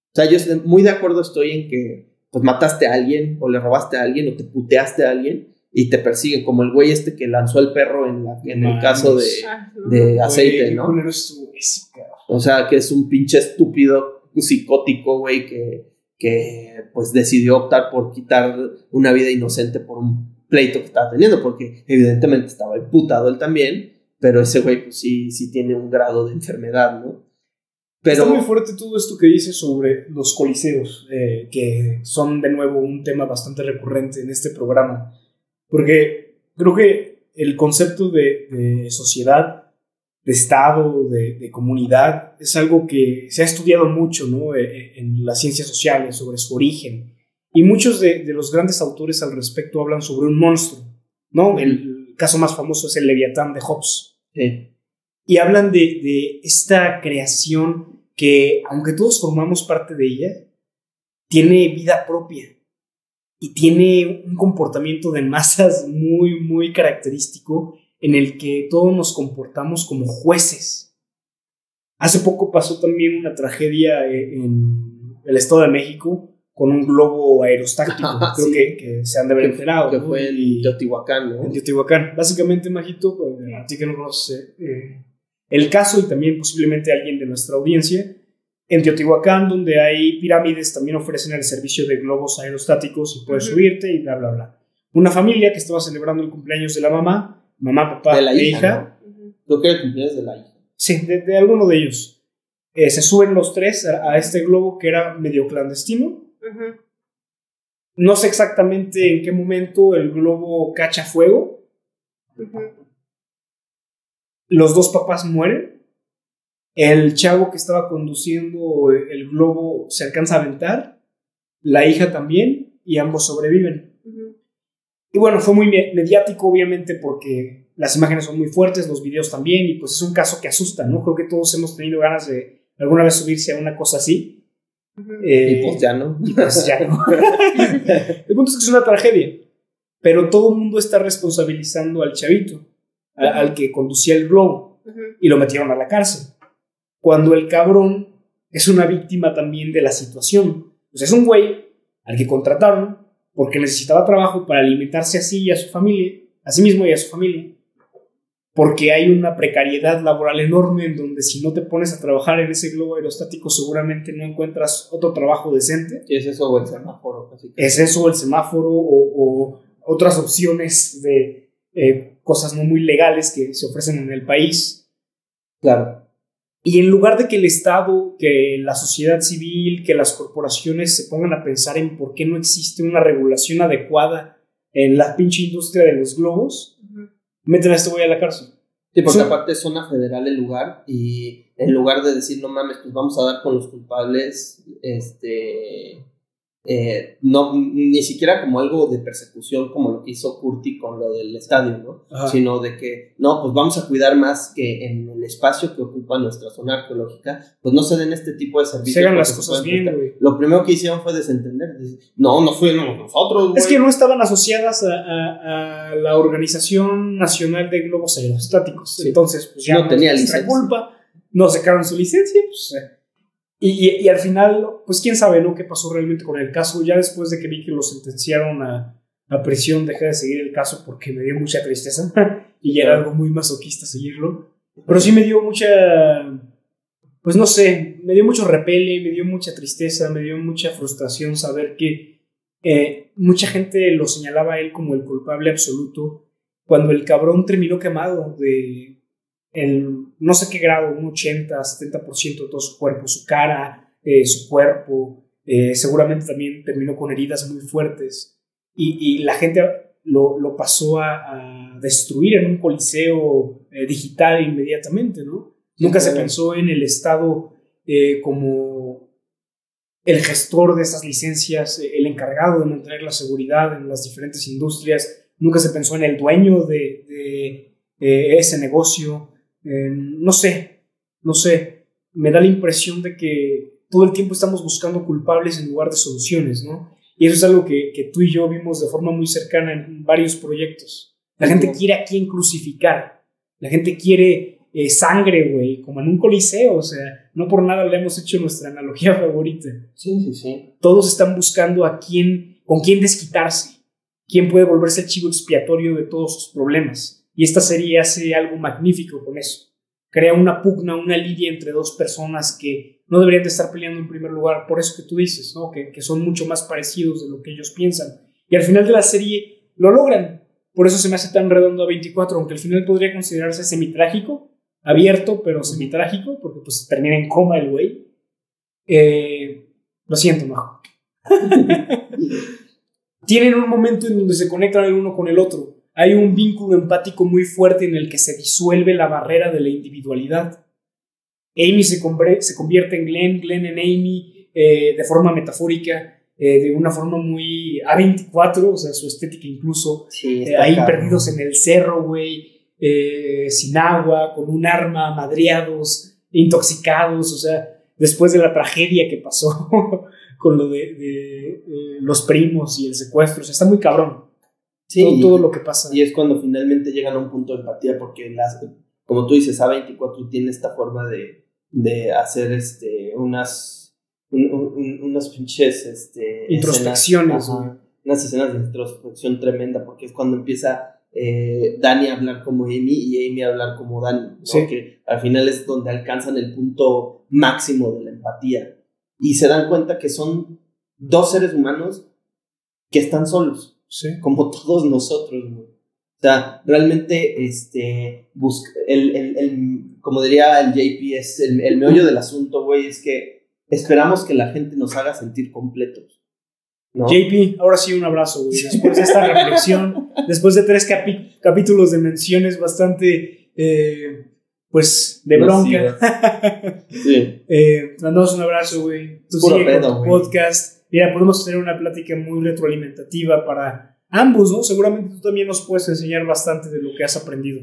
O sea, yo muy de acuerdo estoy en que pues mataste a alguien, o le robaste a alguien, o te puteaste a alguien, y te persiguen, como el güey este que lanzó el perro en, la, en el caso de, Ah, de aceite, Güey, ¿no? O sea, que es un pinche estúpido psicótico, güey, que, que pues decidió optar por quitar una vida inocente por un pleito que estaba teniendo, porque evidentemente estaba imputado él también, pero ese güey pues sí, sí tiene un grado de enfermedad, ¿no? Pero muy fuerte todo esto que dices sobre los coliseos, eh, que son de nuevo un tema bastante recurrente en este programa, porque creo que el concepto de, sociedad, de Estado, de, de comunidad, es algo que se ha estudiado mucho ¿no? Eh, en las ciencias sociales sobre su origen. Y muchos de, de los grandes autores al respecto hablan sobre un monstruo. ¿no? El caso más famoso es el Leviatán de Hobbes y hablan de, de esta creación que, aunque todos formamos parte de ella, tiene vida propia y tiene un comportamiento de masas muy, muy característico en el que todos nos comportamos como jueces. Hace poco pasó también una tragedia eh, en el Estado de México con un globo aerostático. Ah, Creo sí. que, que se han de haber que, enterado. que ¿no? fue Y- en Teotihuacán, ¿no? en Teotihuacán. Básicamente, Majito, eh, a ti que no conoces eh, el caso y también posiblemente alguien de nuestra audiencia, en Teotihuacán, donde hay pirámides, también ofrecen el servicio de globos aerostáticos y puedes Ujú. subirte y bla, bla, bla. Una familia que estaba celebrando el cumpleaños de la mamá, mamá, papá De la e hija, Ujú. Creo que el cumpleaños de la hija. Sí, de, de alguno de ellos. Eh, se suben los tres a, a este globo que era medio clandestino. No sé exactamente en qué momento el globo cacha fuego. Los dos papás mueren. El chavo que estaba conduciendo el globo se alcanza a aventar. La hija también. Y ambos sobreviven. Y bueno, fue muy me- mediático, obviamente, porque las imágenes son muy fuertes, los videos también. Y pues es un caso que asusta, ¿no? Creo que todos hemos tenido ganas de alguna vez subirse a una cosa así. Eh, y pues ya no. y pues ya no. el punto es que es una tragedia. Pero todo el mundo está responsabilizando al chavito, a- al que conducía el globo y lo metieron a la cárcel. Cuando el cabrón es una víctima también de la situación. Pues es un güey al que contrataron porque necesitaba trabajo para alimentarse así y a su familia, a sí mismo y a su familia. Porque hay una precariedad laboral enorme en donde si no te pones a trabajar en ese globo aerostático seguramente no encuentras otro trabajo decente. ¿Qué es eso o el semáforo? Es eso, el semáforo o, o otras opciones de eh, cosas no muy legales que se ofrecen en el país. Claro. Y en lugar de que el Estado, que la sociedad civil, que las corporaciones se pongan a pensar en por qué no existe una regulación adecuada en la pinche industria de los globos, Ujú. meten a este la cárcel. Sí, porque aparte es zona federal el lugar y en lugar de decir, no mames, pues vamos a dar con los culpables, este, eh, no, ni siquiera como algo de persecución como lo que hizo Curti con lo del estadio, ¿no? Ajá. Sino de que, no, pues vamos a cuidar más que en el espacio que ocupa nuestra zona arqueológica, pues no se den este tipo de servicios. Se hagan las cosas bien, güey. Lo primero que hicieron fue desentender. No, no fuimos nosotros, güey. Es que no estaban asociadas a, a- a la Organización Nacional de Globos Aerostáticos. Sí. Entonces, pues ya No tenía es nuestra licencia. culpa. No sacaron su licencia, pues. eh. Y, al final, pues quién sabe, ¿no? ¿Qué pasó realmente con el caso? Ya después de que vi que lo sentenciaron a, a prisión, dejé de seguir el caso porque me dio mucha tristeza. y era algo muy masoquista seguirlo. Pero sí me dio mucha. Pues no sé, me dio mucho repele, me dio mucha tristeza, me dio mucha frustración saber que eh, mucha gente lo señalaba a él como el culpable absoluto cuando el cabrón terminó quemado de no sé qué grado, un 80, 70% de todo su cuerpo, su cara, eh, su cuerpo, eh, seguramente también terminó con heridas muy fuertes y, y la gente lo, lo pasó a, a destruir en un coliseo eh, digital inmediatamente, ¿no? Nunca se pensó en el Estado como el gestor de estas licencias, el encargado de mantener la seguridad en las diferentes industrias. Nunca se pensó en el dueño de, de, ese negocio. Eh, no sé, no sé. Me da la impresión de que todo el tiempo estamos buscando culpables en lugar de soluciones, ¿no? Y eso es algo que, que tú y yo vimos de forma muy cercana en varios proyectos. La gente quiere a quién crucificar. La gente quiere eh, sangre, güey, como en un coliseo. O sea, no por nada le hemos hecho nuestra analogía favorita. Sí, sí, sí. Todos están buscando a quién, con quién desquitarse. Quién puede volverse el chivo expiatorio de todos sus problemas. Y esta serie hace algo magnífico con eso. Crea una pugna, una lidia entre dos personas que no deberían de estar peleando en primer lugar. Por eso que tú dices, ¿no? Que, que son mucho más parecidos de lo que ellos piensan. Y al final de la serie lo logran. Por eso se me hace tan redondo a 24, aunque al final podría considerarse semitrágico, abierto, pero semitrágico, porque pues termina en coma el güey. Eh, lo siento, Majo. Tienen un momento en donde se conectan el uno con el otro. Hay un vínculo empático muy fuerte en el que se disuelve la barrera de la individualidad. Amy se, se convierte en Glenn, Glenn en Amy, eh, de forma metafórica. Eh, de una forma muy A24, o sea, su estética incluso, Sí, eh, ahí perdidos en el cerro, güey, sin agua, con un arma, madreados, intoxicados, o sea, después de la tragedia que pasó con lo de, de, los primos y el secuestro, o sea, está muy cabrón Sí, todo, lo que pasa. Y es cuando finalmente llegan a un punto de empatía, porque las, como tú dices, A24 tiene esta forma de, de hacer este, unas, un- un- unas pinches este, Introspecciones, escenas, güey. ajá, unas escenas de introspección tremenda, porque es cuando empieza eh, Dani a hablar como Amy y Amy a hablar como Dani, ¿no? Sí. que al final es donde alcanzan el punto máximo de la empatía. Y se dan cuenta que son dos seres humanos que están solos Sí. como todos nosotros, güey. O sea, realmente, este, busca, el, el, el- como diría el JP, es el, el meollo del asunto, güey, es que esperamos que la gente nos haga sentir completos, ¿no? JP, ahora sí un abrazo, güey. Después de esta reflexión, después de tres capi- capítulos de menciones bastante, eh, pues, de bronca. Sí. Eh, mandamos un abrazo, güey. Tú Puro sigue con pedo, tu güey. podcast. Mira, podemos tener una plática muy retroalimentativa para ambos, ¿no? Seguramente tú también nos puedes enseñar bastante de lo que has aprendido.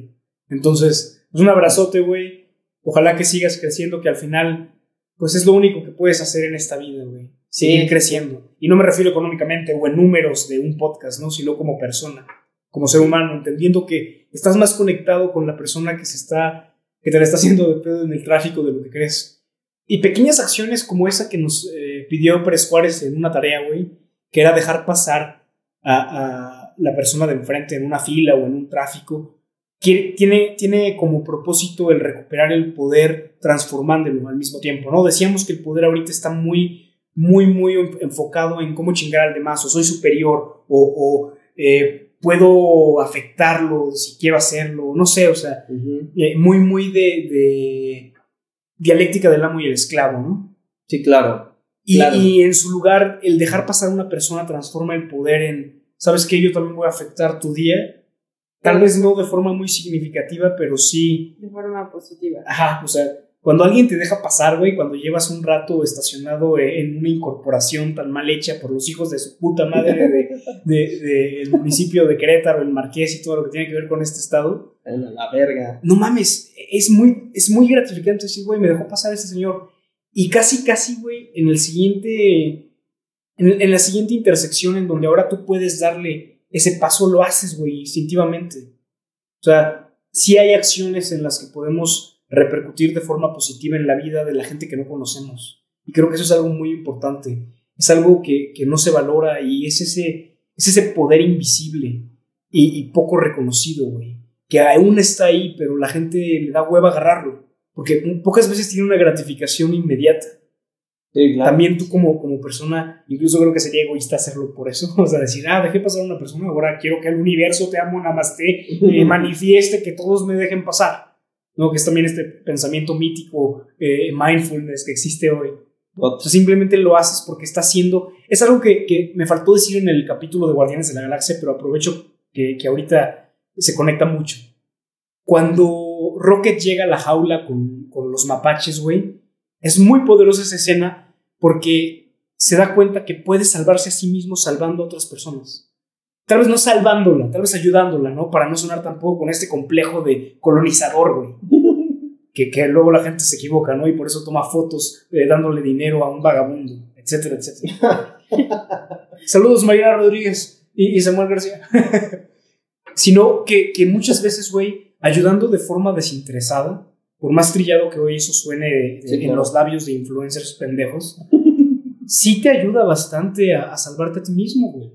Entonces, pues un abrazote, güey. Ojalá que sigas creciendo, que al final, pues es lo único que puedes hacer en esta vida, güey. Sí. Seguir creciendo. Y no me refiero económicamente o en números de un podcast, ¿no? Sino como persona, como ser humano, entendiendo que estás más conectado con la persona que se está, que te la está haciendo de pedo en el tráfico de lo que crees. Y pequeñas acciones como esa que nos eh, pidió Pérez Juárez en una tarea, güey, que era dejar pasar a, a la persona de enfrente en una fila o en un tráfico, tiene, tiene como propósito el recuperar el poder transformándolo al mismo tiempo, ¿no? Decíamos que el poder ahorita está muy, muy, muy enfocado en cómo chingar al demás, o soy superior, o, o eh, puedo afectarlo si quiero hacerlo, no sé, o sea, eh, muy, muy de, de dialéctica del amo y el esclavo, ¿no? Sí, claro. Y, Claro. y en su lugar, el dejar pasar a una persona transforma el poder en, ¿sabes qué? Yo también voy a afectar tu día. Tal vez no de forma muy significativa, pero sí. De forma positiva. Ajá, o sea, cuando alguien te deja pasar, güey, cuando llevas un rato estacionado e- en una incorporación tan mal hecha por los hijos de su puta madre de, de- de el municipio de Querétaro, el Marqués y todo lo que tiene que ver con este estado, A la verga. no mames, es muy, es muy gratificante decir, güey, me dejó pasar este señor. Y casi, casi, güey, en el siguiente, en, la siguiente intersección en donde ahora tú puedes darle ese paso, lo haces, güey, instintivamente. O sea, sí hay acciones en las que podemos repercutir de forma positiva en la vida de la gente que no conocemos. Y creo que eso es algo muy importante. Es algo que, que no se valora y es ese, es ese poder invisible y, y poco reconocido, güey. Que aún está ahí, pero la gente le da hueva agarrarlo. Porque pocas veces tiene una gratificación inmediata. Sí, claro. También tú como, como persona, incluso creo que sería egoísta hacerlo por eso. O sea, decir, ah, dejé pasar a una persona, ahora quiero que el universo te amo, namaste, eh, manifieste que todos me dejen pasar. ¿No? Que es también este pensamiento mítico, eh, mindfulness que existe hoy. O sea, simplemente lo haces porque está haciendo... Es algo que, que me faltó decir en el capítulo de Guardianes de la Galaxia, pero aprovecho que, que ahorita se conecta mucho. Cuando Rocket llega a la jaula con, con los mapaches, güey, es muy poderosa esa escena porque se da cuenta que puede salvarse a sí mismo salvando a otras personas. Tal vez no salvándola, tal vez ayudándola, ¿no? Para no sonar tampoco con este complejo de colonizador, güey. Que, que luego la gente se equivoca, ¿no? Y por eso toma fotos eh, dándole dinero a un vagabundo, etcétera, etcétera. Saludos, Mariana Rodríguez y, y Samuel García. Sino que, que muchas veces, güey, ayudando de forma desinteresada, por más trillado que hoy eso suene de- Sí, en claro. los labios de influencers pendejos, sí te ayuda bastante a, a salvarte a ti mismo, güey.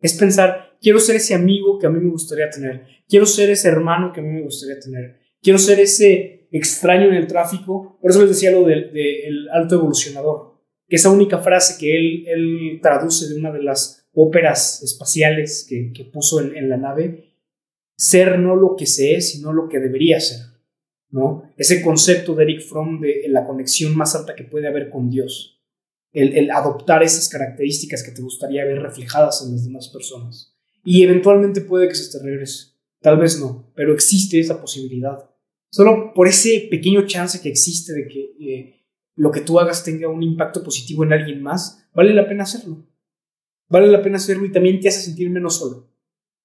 Es pensar, quiero ser ese amigo que a mí me gustaría tener, quiero ser ese hermano que a mí me gustaría tener, quiero ser ese extraño en el tráfico. Por eso les decía lo del del alto evolucionador, que esa única frase que él, él traduce de una de las óperas espaciales que, que puso en, en la nave, ser no lo que se es, sino lo que debería ser. ¿no? Ese concepto de Eric Fromm de la conexión más alta que puede haber con Dios. El, el adoptar esas características que te gustaría ver reflejadas en las demás personas. Y eventualmente puede que se te regrese. Tal vez no, pero existe esa posibilidad. Solo por ese pequeño chance que existe de que eh, lo que tú hagas tenga un impacto positivo en alguien más, vale la pena hacerlo. Vale la pena hacerlo y también te hace sentir menos solo.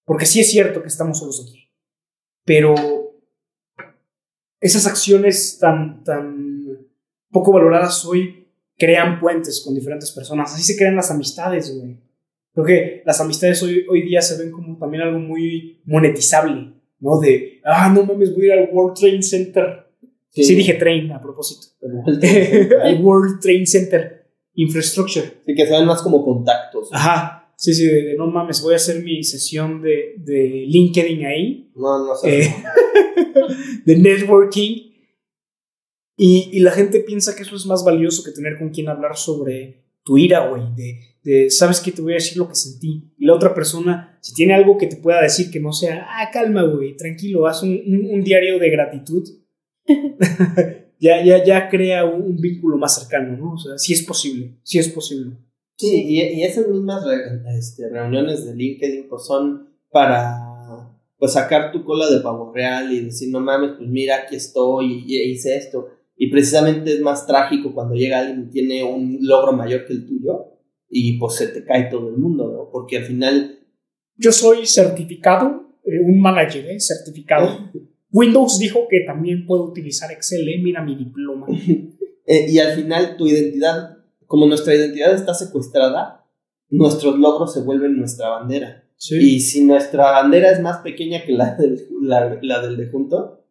Porque sí es cierto que estamos solos aquí. Pero esas acciones tan, tan poco valoradas hoy crean puentes con diferentes personas. Así se crean las amistades, güey. Creo que las amistades hoy, hoy día se ven como también algo muy monetizable, ¿no? De, ah, no mames, voy a ir al World Trade Center. Sí, dije train a propósito. al World Trade Center Infrastructure. Sí, que se ven más como contactos. Ajá. Sí, sí, de, de no mames, voy a hacer mi sesión de, de LinkedIn ahí No, no sé. eh, de networking. Y, y la gente piensa que eso es más valioso que tener con quien hablar sobre tu ira, güey. De, de, sabes que te voy a decir lo que sentí. Y la otra persona, si tiene algo que te pueda decir que no sea, ah, calma, güey, tranquilo, haz un, un- un diario de gratitud. ya, ya, ya crea un, un vínculo más cercano, ¿no? O sea, sí es posible, sí es posible. Sí, y, y esas mismas re- este, reuniones de LinkedIn pues son para pues sacar tu cola de pavo real y decir, no mames, pues mira, aquí estoy y, y hice esto. Y precisamente es más trágico cuando llega alguien y tiene un logro mayor que el tuyo y pues se te cae todo el mundo, ¿no? Porque al final, Yo soy certificado, eh, un manager, ¿eh? Certificado. Windows dijo que también puedo utilizar Excel, ¿eh? Mira mi diploma. eh, y al final tu identidad, como nuestra identidad está secuestrada, nuestros logros se vuelven nuestra bandera. Sí. Y si nuestra bandera es más pequeña que la del, la, la del de junto,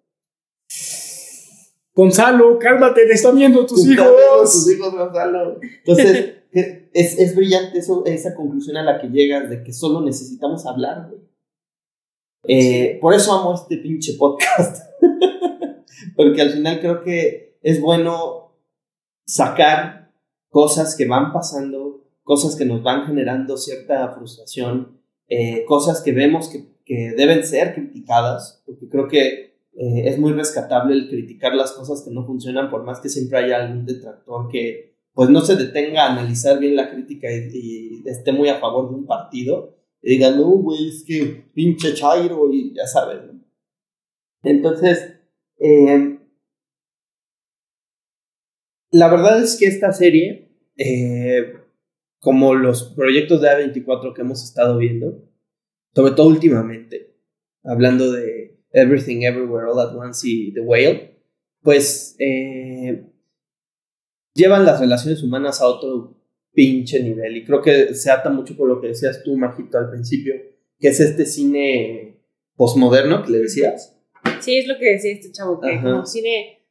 Gonzalo, cálmate, te están viendo tus Tus hijos. hijos, Gonzalo. Entonces, es, es brillante eso, esa conclusión a la que llegas de que solo necesitamos hablar, güey. Eh, Por eso amo este pinche podcast. Porque al final creo que es bueno sacar cosas que van pasando, cosas que nos van generando cierta frustración, eh, cosas que vemos que, que deben ser criticadas, porque creo que eh, es muy rescatable el criticar las cosas que no funcionan, por más que siempre haya algún detractor que pues no se detenga a analizar bien la crítica y, y esté muy a favor de un partido y diga, no, güey, es que pinche Chairo y ya sabes, ¿no? Entonces, eh, la verdad es que esta serie, eh, como los proyectos de A24 que hemos estado viendo, sobre todo últimamente, hablando de Everything Everywhere All at Once y The Whale, pues eh, llevan las relaciones humanas a otro pinche nivel. Y creo que se ata mucho con lo que decías tú, Majito, al principio, que es este cine posmoderno que le decías, Sí, es lo que decía este chavo, que Ajá. como cine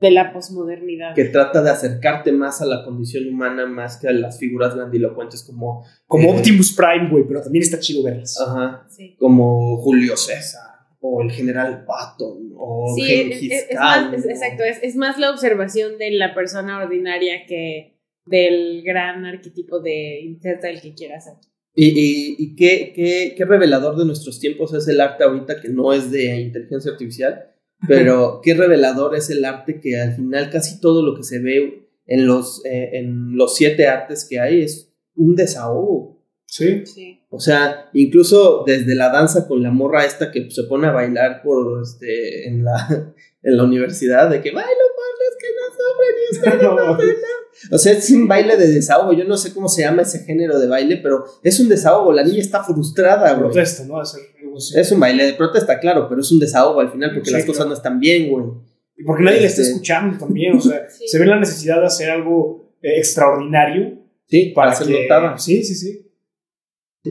de la posmodernidad. que trata de acercarte más a la condición humana más que a las figuras grandilocuentes como, Como Eh. Optimus Prime, güey, pero también está chido verlas. ajá, Sí. como Julio César o el general Patton o Sí, es, Gengis es- es Khan, más, exacto, es, es más la observación de la persona ordinaria que del gran arquetipo de inserta el que quieras aquí. Y, y, y qué, qué, qué revelador de nuestros tiempos es el arte ahorita que no es de inteligencia artificial, pero qué revelador es el arte que al final casi todo lo que se ve en los, eh, en los siete artes que hay es un desahogo. Sí. Sí. O sea, incluso desde la danza con la morra esta que se pone a bailar por este en la, en la universidad, de que bailo por los que no sufren y ustedes no hacen nada". O sea, es un baile de desahogo. Yo no sé cómo se llama ese género de baile, pero es un desahogo. La niña está frustrada, güey. Protesta, ¿no? Hacer Es un baile de protesta, claro, pero es un desahogo al final porque Sí, las cosas claro. no están bien, güey. Y porque nadie le está Este- escuchando también, o sea, Sí. se ve la necesidad de hacer algo eh, extraordinario Sí, para para ser que- notada. Sí, sí, sí.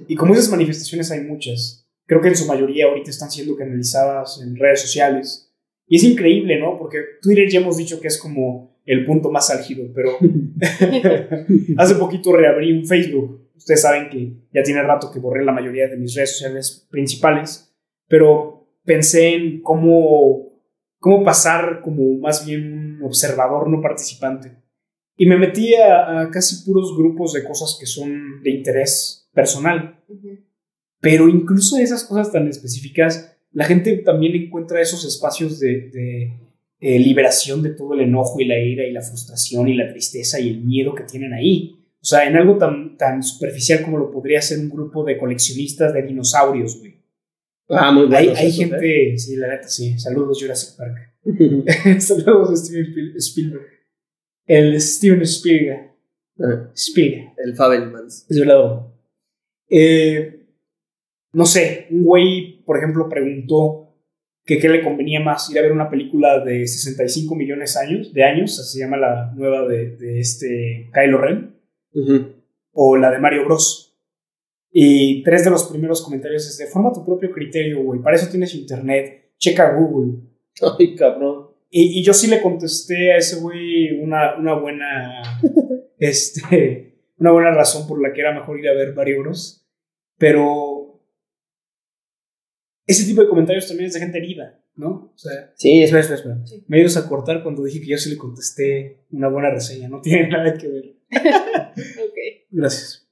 Y como esas manifestaciones hay muchas. Creo que en su mayoría ahorita están siendo canalizadas en redes sociales. Y es increíble, ¿no? Porque Twitter ya hemos dicho que es como el punto más álgido, pero hace poquito reabrí un Facebook. Ustedes saben que ya tiene rato que borré la mayoría de mis redes sociales principales, pero pensé en cómo, cómo pasar como más bien un observador no participante. Y me metí a, a casi puros grupos de cosas que son de interés personal. Pero incluso esas cosas tan específicas, la gente también encuentra esos espacios de, de, eh, liberación de todo el enojo y la ira y la frustración y la tristeza y el miedo que tienen ahí. O sea, en algo tan, tan superficial como lo podría ser un grupo de coleccionistas de dinosaurios, güey. Ah, muy bueno. Hay, hay gente, sí, la neta, sí. Saludos, Jurassic Park. Saludos, Steven Spiel- Spielberg. El Steven Spielberg. Spielberg. El Fabelmans. Es verdad. Eh, no sé, un güey, por ejemplo, preguntó que qué le convenía más ir a ver una película de 65 millones años, de años, así se llama la nueva de, de este Kylo Ren, O la de Mario Bros. Y tres de los primeros comentarios es de forma tu propio criterio, güey, para eso tienes internet, checa Google. Ay, cabrón. Y, y yo sí le contesté a ese güey una, una buena. este. Una buena razón por la que era mejor ir a ver Mario Bros. Pero. Ese tipo de comentarios también es de gente herida, ¿no? O sea. Sí, es Espera, espera, espera. Sí. Me ibas a cortar cuando dije que yo sí le contesté una buena reseña. No tiene nada que ver. Ok. Gracias.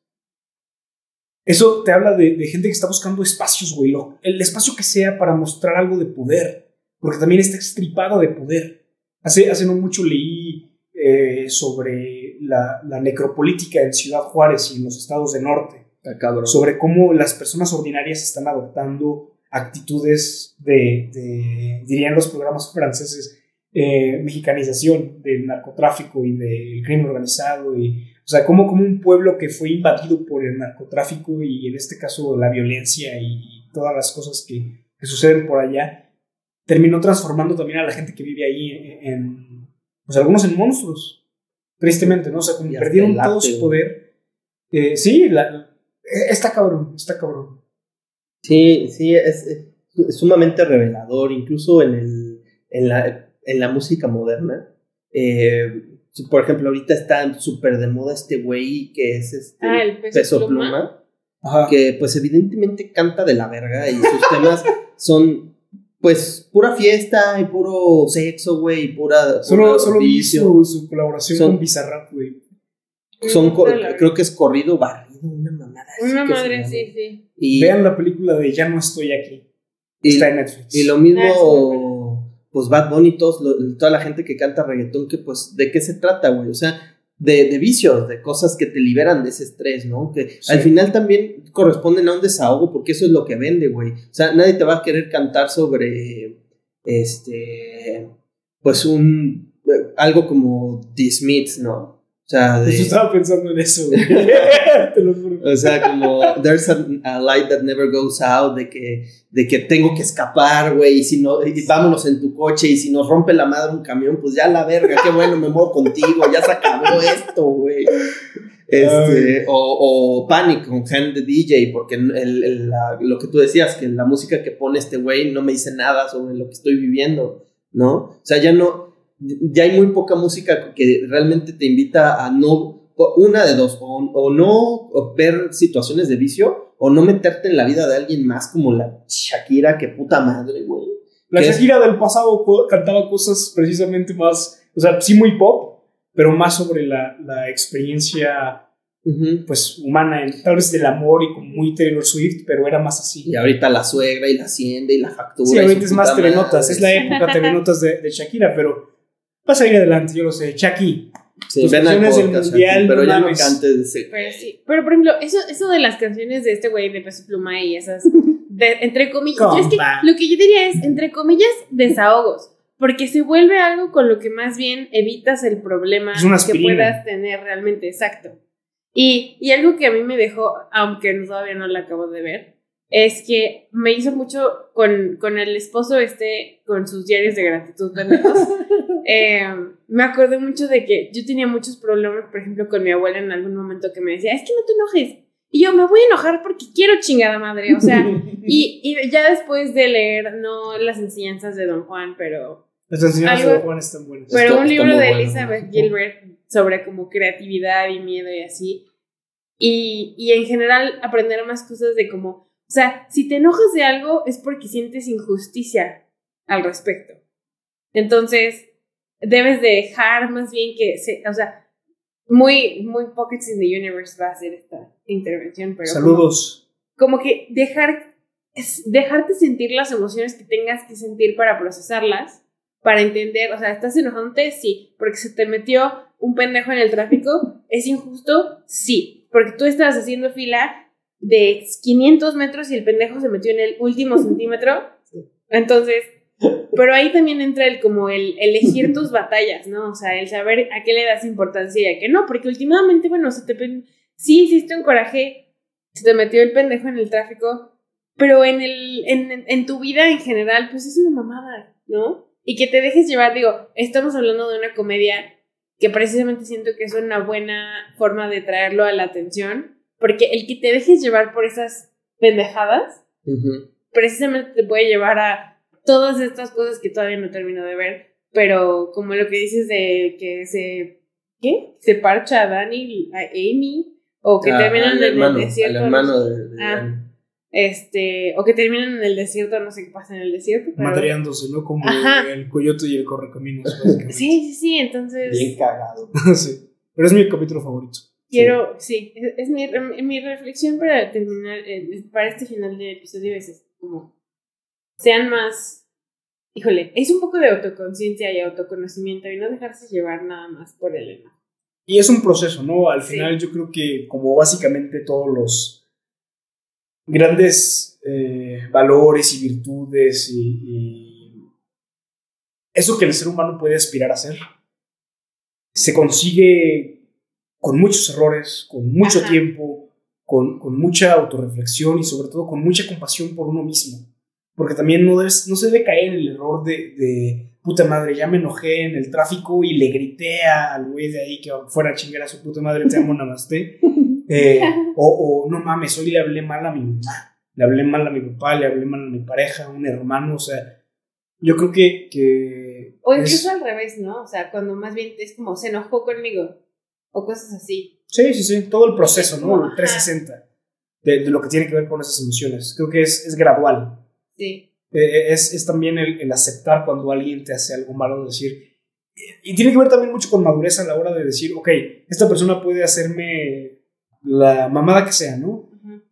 Eso te habla de, de gente que está buscando espacios, güey. lo- el espacio que sea para mostrar algo de poder. Porque también está extripado de poder. Hace, hace no mucho leí eh, sobre la, la necropolítica en Ciudad Juárez y en los estados del norte. Cabrón. Sobre cómo las personas ordinarias están adoptando actitudes de, de dirían los programas franceses, eh, mexicanización del narcotráfico y del crimen organizado y o sea, como, como un pueblo que fue invadido por el narcotráfico y en este caso la violencia y todas las cosas que, que suceden por allá, terminó transformando también a la gente que vive ahí en, en, pues algunos en monstruos, tristemente, ¿no? O sea, como perdieron todo su poder. Eh, sí, la- eh, está cabrón, está cabrón. Sí, sí, es, es sumamente revelador, incluso en, el, en, la, en la música moderna. Eh, por ejemplo, ahorita está súper de moda este güey que es este Ah, el peso, pluma. pluma, Ajá. que pues evidentemente canta de la verga y sus temas son pues pura fiesta y puro sexo, güey, y pura... Solo, solo vi vicio. su, su colaboración Son- con Bizarrap, güey. Son, creo que es corrido barrido, una mamada. Una madre, sí, sí. Y, Vean la película de Ya no estoy aquí. y- Está en Netflix. Y lo Ah, mismo, pues Bad Bunny, todos, lo- toda la gente que canta reggaetón, que pues, ¿de qué se trata, güey? O sea, de, de vicios, de cosas que te liberan de ese estrés, ¿no? Que Sí. al final también corresponden a un desahogo, porque eso es lo que vende, güey. O sea, nadie te va a querer cantar sobre, este, pues un, eh, algo como The Smiths, ¿no? O sea, de... Yo estaba pensando en eso, güey. Te lo juro. O sea, como there's a, a light that never goes out, de que, de que tengo que escapar, güey, y si no, y vámonos en tu coche, y si nos rompe la madre un camión, pues ya la verga, qué bueno, me muevo contigo, ya se acabó esto, güey. Este, o, o Panic con Hand the DJ, porque el, el- la- lo que tú decías, que la música que pone este güey no me dice nada sobre lo que estoy viviendo, ¿no? O sea, ya no, ya hay muy poca música que realmente te invita a no, una de dos, o, o no ver situaciones de vicio, o no meterte en la vida de alguien más como la Shakira, que puta madre, güey. La. Shakira del pasado cantaba cosas precisamente más, o sea, sí muy pop, pero más sobre la, la experiencia, pues, humana, tal vez del amor y como muy Taylor Swift, pero era más así. Y ahorita la suegra y la hacienda y la factura. Sí, ahorita es más telenotas, es la época telenotas de, de Shakira, pero vas a ir adelante, yo lo sé. Shaki, Sí, tus canciones del mundial, pero no ya no cantes de ese. Pero sí. Pero por ejemplo, eso, eso de las canciones de este güey de Peso Pluma y esas, de- entre comillas, yo es que lo que yo diría es, entre comillas, desahogos. porque se vuelve algo con lo que más bien evitas el problema que puedas tener realmente, exacto. Y, y algo que a mí me dejó, aunque todavía no la acabo de ver, es que me hizo mucho con, con el esposo este, con sus diarios de gratitud pendejos. Eh, me acordé mucho de que yo tenía muchos problemas, por ejemplo, con mi abuela en algún momento que me decía, es que no te enojes. Y yo me voy a enojar porque quiero chingada madre, o sea, y, y ya después de leer, no las enseñanzas de Don Juan, pero, Las enseñanzas Algo- de Juan están buenas. pero Está- un libro de bueno, Elizabeth ¿no? Gilbert sobre como creatividad y miedo y así. Y, y en general aprender más cosas de como, o sea, si te enojas de algo es porque sientes injusticia al respecto. Entonces, debes de dejar más bien que, se, o sea, muy, muy Pockets in the Universe va a ser esta intervención, pero como- Saludos. como que dejar, es- dejarte sentir las emociones que tengas que sentir para procesarlas, para entender, o sea, ¿estás enojándote? Sí, porque se te metió un pendejo en el tráfico, ¿es injusto? Sí, porque tú estabas haciendo fila de 500 metros y el pendejo se metió en el último centímetro, entonces, pero ahí también entra el como el elegir tus batallas, ¿no? O sea, el saber a qué le das importancia y a qué no, porque últimamente, bueno, se te sí hiciste un coraje, se te metió el pendejo en el tráfico, pero en, el, en, en tu vida en general, pues es una mamada, ¿no? Y que te dejes llevar, digo, estamos hablando de una comedia que precisamente siento que es una buena forma de traerlo a la atención, porque el que te dejes llevar por esas pendejadas, precisamente te puede llevar a todas estas cosas que todavía no termino de ver, pero como lo que dices de que se, ¿qué? Se parcha a Dani, a Amy, o que Ah, terminan en hermano, el desierto. hermano de, de Ah. Este, o que terminan en el desierto, no sé qué pasa en el desierto. pero- Madreándose, ¿no? Como Ajá. el coyote y el correcaminos. Sí, sí, sí, entonces Bien cagado. sí. Pero es mi capítulo favorito. quiero, sí, es, es mi, mi reflexión para terminar, eh, para este final del episodio es como sean más, híjole, es un poco de autoconciencia y autoconocimiento y no dejarse llevar nada más por el enojo. Y es un proceso, ¿no? Al Sí. final yo creo que como básicamente todos los grandes eh, valores y virtudes y, y eso que el ser humano puede aspirar a ser, se consigue con muchos errores, con mucho Ajá. tiempo, con, con mucha autorreflexión y sobre todo con mucha compasión por uno mismo. Porque también no, debes, no se debe caer en el error de, de, puta madre, ya me enojé en el tráfico y le grité a- al güey de ahí que fuera a chingar a su puta madre, te amo, namaste. Eh, o, o no mames, hoy le hablé mal a mi mamá, le hablé mal a mi papá, le hablé mal a mi pareja, a un hermano, o sea, yo creo que... que O es- incluso al revés, ¿no? O sea, cuando más bien es como se enojó conmigo o cosas así. Sí, sí, sí, todo el proceso, ¿no? El 360 de, de lo que tiene que ver con esas emociones. Creo que es, es gradual. Sí. Eh, es, es también el, el aceptar cuando alguien te hace algo malo, decir. Y tiene que ver también mucho con madurez a la hora de decir, ok, esta persona puede hacerme la mamada que sea, ¿no?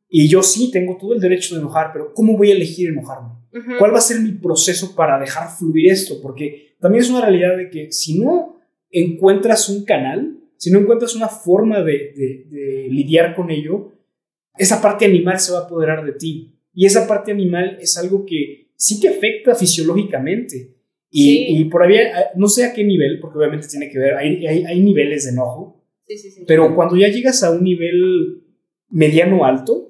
Y yo sí tengo todo el derecho de enojar, pero ¿cómo voy a elegir enojarme? ujú. ¿Cuál va a ser mi proceso para dejar fluir esto? Porque también es una realidad de que si no encuentras un canal, si no encuentras una forma de, de- de lidiar con ello, esa parte animal se va a apoderar de ti. Y esa parte animal es algo que sí te afecta fisiológicamente. Y, Sí. y por ahí, eh, no sé a qué nivel, porque obviamente tiene que ver, hay, hay, hay niveles de enojo, Sí, sí, sí. pero cuando ya llegas a un nivel mediano alto,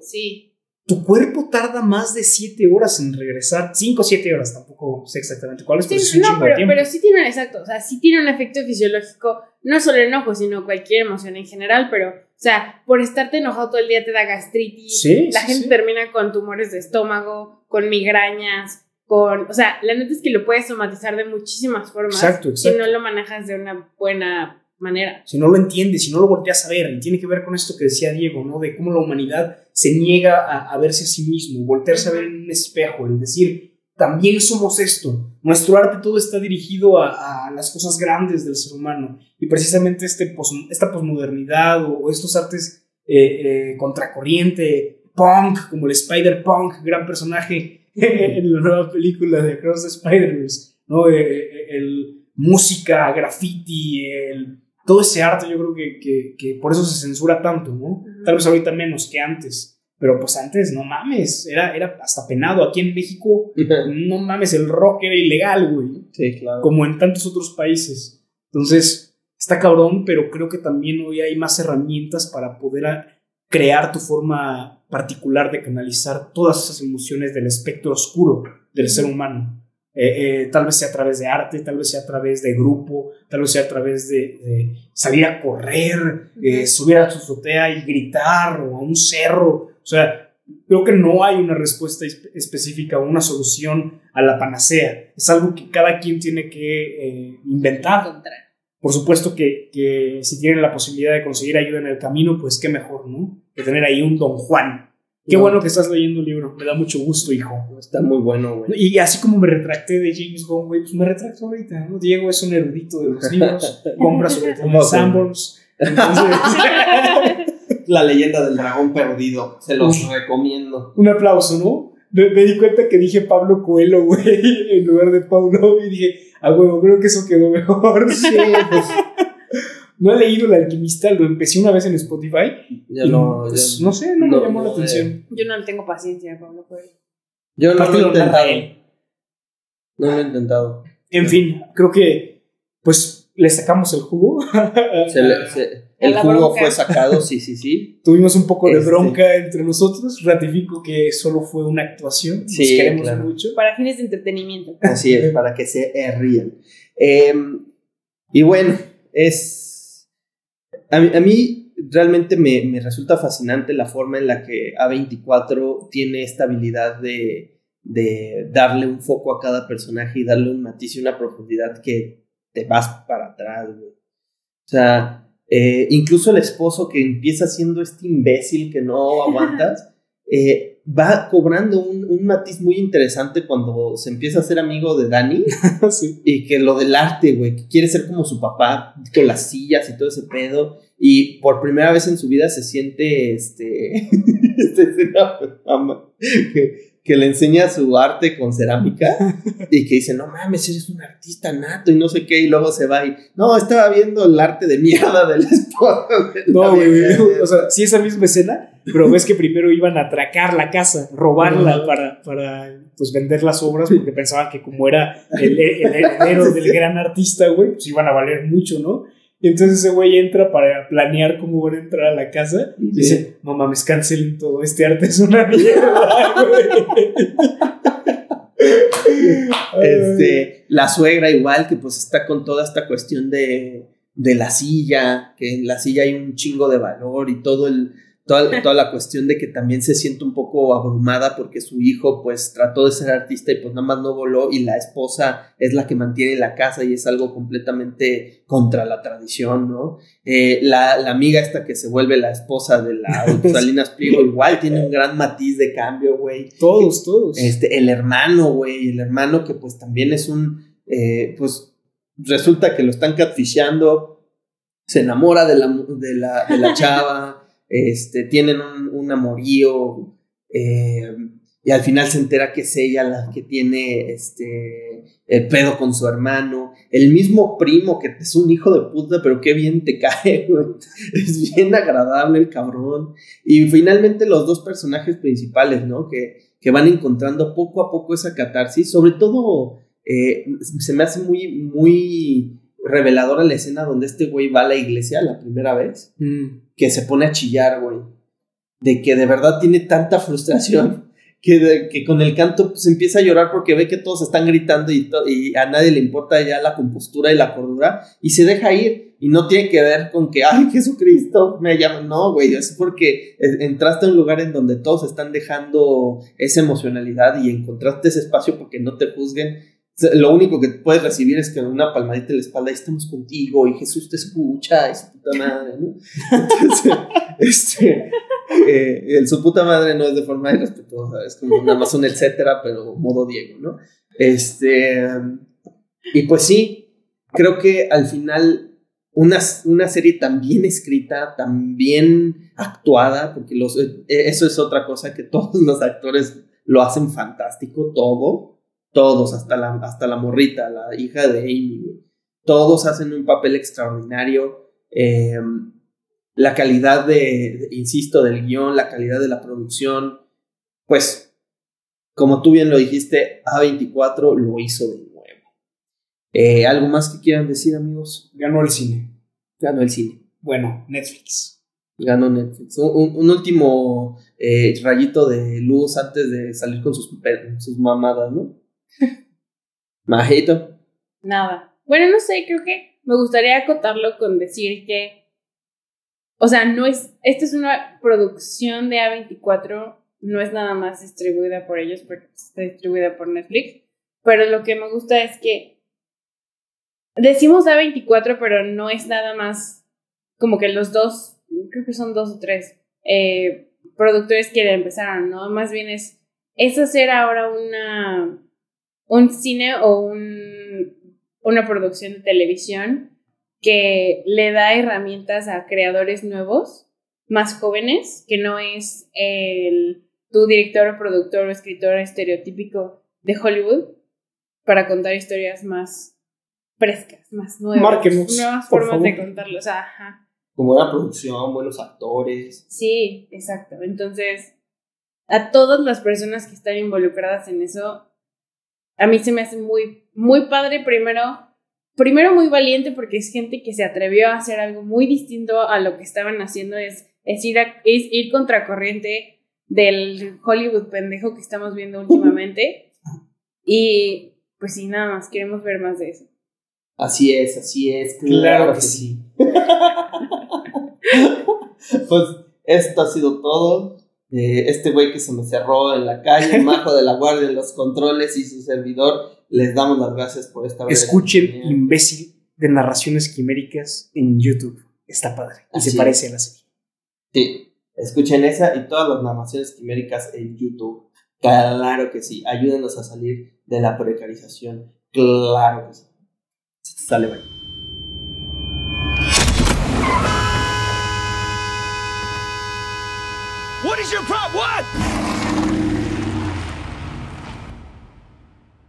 tu cuerpo tarda más de 7 horas en regresar. 5 o 7 horas, tampoco sé exactamente cuáles, pero Sí, es no, pero, pero sí tiene, exacto, o sea, sí tiene un efecto fisiológico, no solo el enojo, sino cualquier emoción en general, pero, o sea, por estarte enojado todo el día te da gastritis, Sí, la sí, gente sí. termina con tumores de estómago, con migrañas, con, o sea, la neta es que lo puedes somatizar de muchísimas formas Exacto, si exacto. no lo manejas de una buena manera. Si no lo entiendes, si no lo volteas a ver, y tiene que ver con esto que decía Diego, ¿no? De cómo la humanidad se niega a, a verse a sí mismo, voltearse a ver en un espejo, el decir, también somos esto. Nuestro arte todo está dirigido a, a las cosas grandes del ser humano. Y precisamente este pos- esta posmodernidad o, o estos artes eh, eh, contracorriente, punk, como el Spider-Punk, gran personaje en la nueva película de Across the Spider-Verse, ¿no? Eh, el música, graffiti, el, todo ese arte, yo creo que, que, que por eso se censura tanto, ¿no? Tal vez ahorita menos que antes. Pero pues antes, no mames, era, era hasta penado. Aquí en México, no mames, el rock era ilegal, güey. Sí, claro. Como en tantos otros países. Entonces, está cabrón, pero creo que también hoy hay más herramientas para poder a- crear tu forma particular de canalizar todas esas emociones del espectro oscuro del ser humano. Eh, eh, tal vez sea a través de arte, tal vez sea a través de grupo, tal vez sea a través de, de salir a correr, eh, subir a tu azotea y gritar o a un cerro. O sea, creo que no hay una respuesta espe- específica o una solución a la panacea. Es algo que cada quien tiene que eh, inventar. Encontrar. Por supuesto que, que si tienen la posibilidad de conseguir ayuda en el camino, pues qué mejor, ¿no? Que tener ahí un Don Juan. Qué No. bueno que estás leyendo el libro, me da mucho gusto, hijo. Está muy bueno, güey. Y así como me retracté de James Gunn, güey, pues me retracto ahorita, ¿no? Diego es un erudito de los libros, compra sobre todo en ¿Cómo Sanborns. Entonces, La leyenda del dragón perdido. Se los recomiendo. un aplauso, ¿no? Me, me di cuenta que dije Pablo Coelho, güey, en lugar de Paulo, y dije, a huevo, creo que eso quedó mejor. Sí, pues No he leído El Alquimista, lo empecé una vez en Spotify. ya y, no. pues, ya- no sé, no, me no, llamó la atención. Yo no le tengo paciencia, Pablo Coelho. Yo no Aparte lo he intentado. No lo he intentado. En fin, creo que pues le sacamos el jugo. Se le- se- el jugo bronca. fue sacado, sí, sí, sí. Tuvimos un poco de Este. bronca entre nosotros. Ratifico que solo fue una actuación. Nos Sí, queremos claro. mucho. Para fines de entretenimiento. Así es, para que se rían. Eh, y bueno, es. A mí, a mí realmente me, me resulta fascinante la forma en la que A24 tiene esta habilidad de, de darle un foco a cada personaje y darle un matiz y una profundidad que te vas para atrás, güey. O sea, eh, incluso el esposo que empieza siendo este imbécil que no aguantas, eh, va cobrando un, un matiz muy interesante cuando se empieza a ser amigo de Dani Sí. y que lo del arte, güey, que quiere ser como su papá con las sillas y todo ese pedo y por primera vez en su vida se siente este, que, que le enseña su arte con cerámica y que dice, no mames, eres un artista nato y no sé qué, y luego se va y, no, estaba viendo el arte de mierda del esposo. de la No, güey. vieja". O sea, sí, esa misma escena, pero ves que primero iban a atracar la casa, robarla para, para pues, vender las obras, porque pensaban que como era el, el heredero del gran artista, güey, pues iban a valer mucho, ¿no? Y entonces ese güey entra para planear cómo van a entrar a la casa y Sí. dice, no mames, cancelen todo, este arte es una mierda, güey. Este, la suegra igual, que pues está con toda esta cuestión de, de la silla, que en la silla hay un chingo de valor y todo el, toda, toda la cuestión de que también se siente un poco abrumada porque su hijo pues trató de ser artista y pues nada más no voló y la esposa es la que mantiene la casa y es algo completamente contra la tradición, ¿no? Eh, la, la amiga esta que se vuelve la esposa de la Salinas Pliego igual tiene un gran matiz de cambio, güey. Todos, todos. Este, el hermano, güey, el hermano que pues también es un, eh, pues resulta que lo están catfishando, se enamora de la, de la, de la chava, este, tienen un, amorío, eh, y al final se entera que es ella la que tiene este, el pedo con su hermano, el mismo primo que es un hijo de puta, pero qué bien te cae, es bien agradable el cabrón. Y finalmente los dos personajes principales, ¿no? Que, que van encontrando poco a poco esa catarsis, sobre todo eh, se me hace muy, muy reveladora la escena donde este güey va a la iglesia la primera vez, Mm. Que se pone a chillar, güey, de que de verdad tiene tanta frustración. Que, de- que con el canto pues, empieza a llorar porque ve que todos están gritando y, a nadie le importa ya la compostura y la cordura y se deja ir y no tiene que ver con que, ay, Jesucristo, me llama. No, güey, es porque entraste a un lugar en donde todos están dejando esa emocionalidad y encontraste ese espacio porque no te juzguen. Lo único que puedes recibir es que una palmadita en la espalda, "Ahí estamos contigo y Jesús te escucha y su puta madre, ¿no? Entonces, este, eh, el su puta madre no es de forma irrespetuosa, es como un etcétera, pero modo Diego, ¿no? Este, y pues sí, creo que al final una, una serie tan bien escrita, tan bien actuada, porque los, eh, eso es otra cosa que todos los actores lo hacen fantástico, todo, todos, hasta la, hasta la morrita, la hija de Amy, güey. todos hacen un papel extraordinario. eh, la calidad de, insisto, del guion, la calidad de la producción, pues, como tú bien lo dijiste, A24 lo hizo de nuevo. Eh, ¿Algo más que quieran decir, amigos? Ganó el cine. Ganó el cine. Bueno, Netflix. Ganó Netflix. Un, último eh, rayito de luz antes de salir con sus, sus mamadas, ¿no? Majito. Nada. Bueno, no sé, creo que me gustaría acotarlo con decir que, o sea, no es, esta es una producción de A24, no es nada más distribuida por ellos porque está distribuida por Netflix, pero lo que me gusta es que decimos A24, pero no es nada más como que los dos, creo que son dos o tres eh, productores que empezaron, ¿no? Más bien es, es hacer ahora una, un cine o un, una producción de televisión que le da herramientas a creadores nuevos, más jóvenes, que no es el tu director o productor o escritor estereotípico de Hollywood para contar historias más frescas, más nuevas, Márquenos, nuevas formas de contarlos. Ajá. Como buena producción, buenos actores. Sí, exacto. Entonces, a todas las personas que están involucradas en eso, a mí se me hace muy, muy padre primero. Primero muy valiente porque es gente que se atrevió a hacer algo muy distinto a lo que estaban haciendo, es, es, ir, a- es ir contracorriente del Hollywood pendejo que estamos viendo últimamente. Y pues sí, nada más, queremos ver más de eso. Así es, así es. Claro que sí. pues esto ha sido todo. Eh, este güey que se me cerró en la calle, Majo de la Guardia, los controles y su servidor, les damos las gracias por esta vez. Escuchen Imbécil de Narraciones Quiméricas en YouTube. Está padre. Y Así se es. parece a la serie. Sí, escuchen esa y todas las narraciones quiméricas en YouTube. Claro que sí. Ayúdenos a salir de la precarización. Claro que sí. Sale, bye. Is your prop what?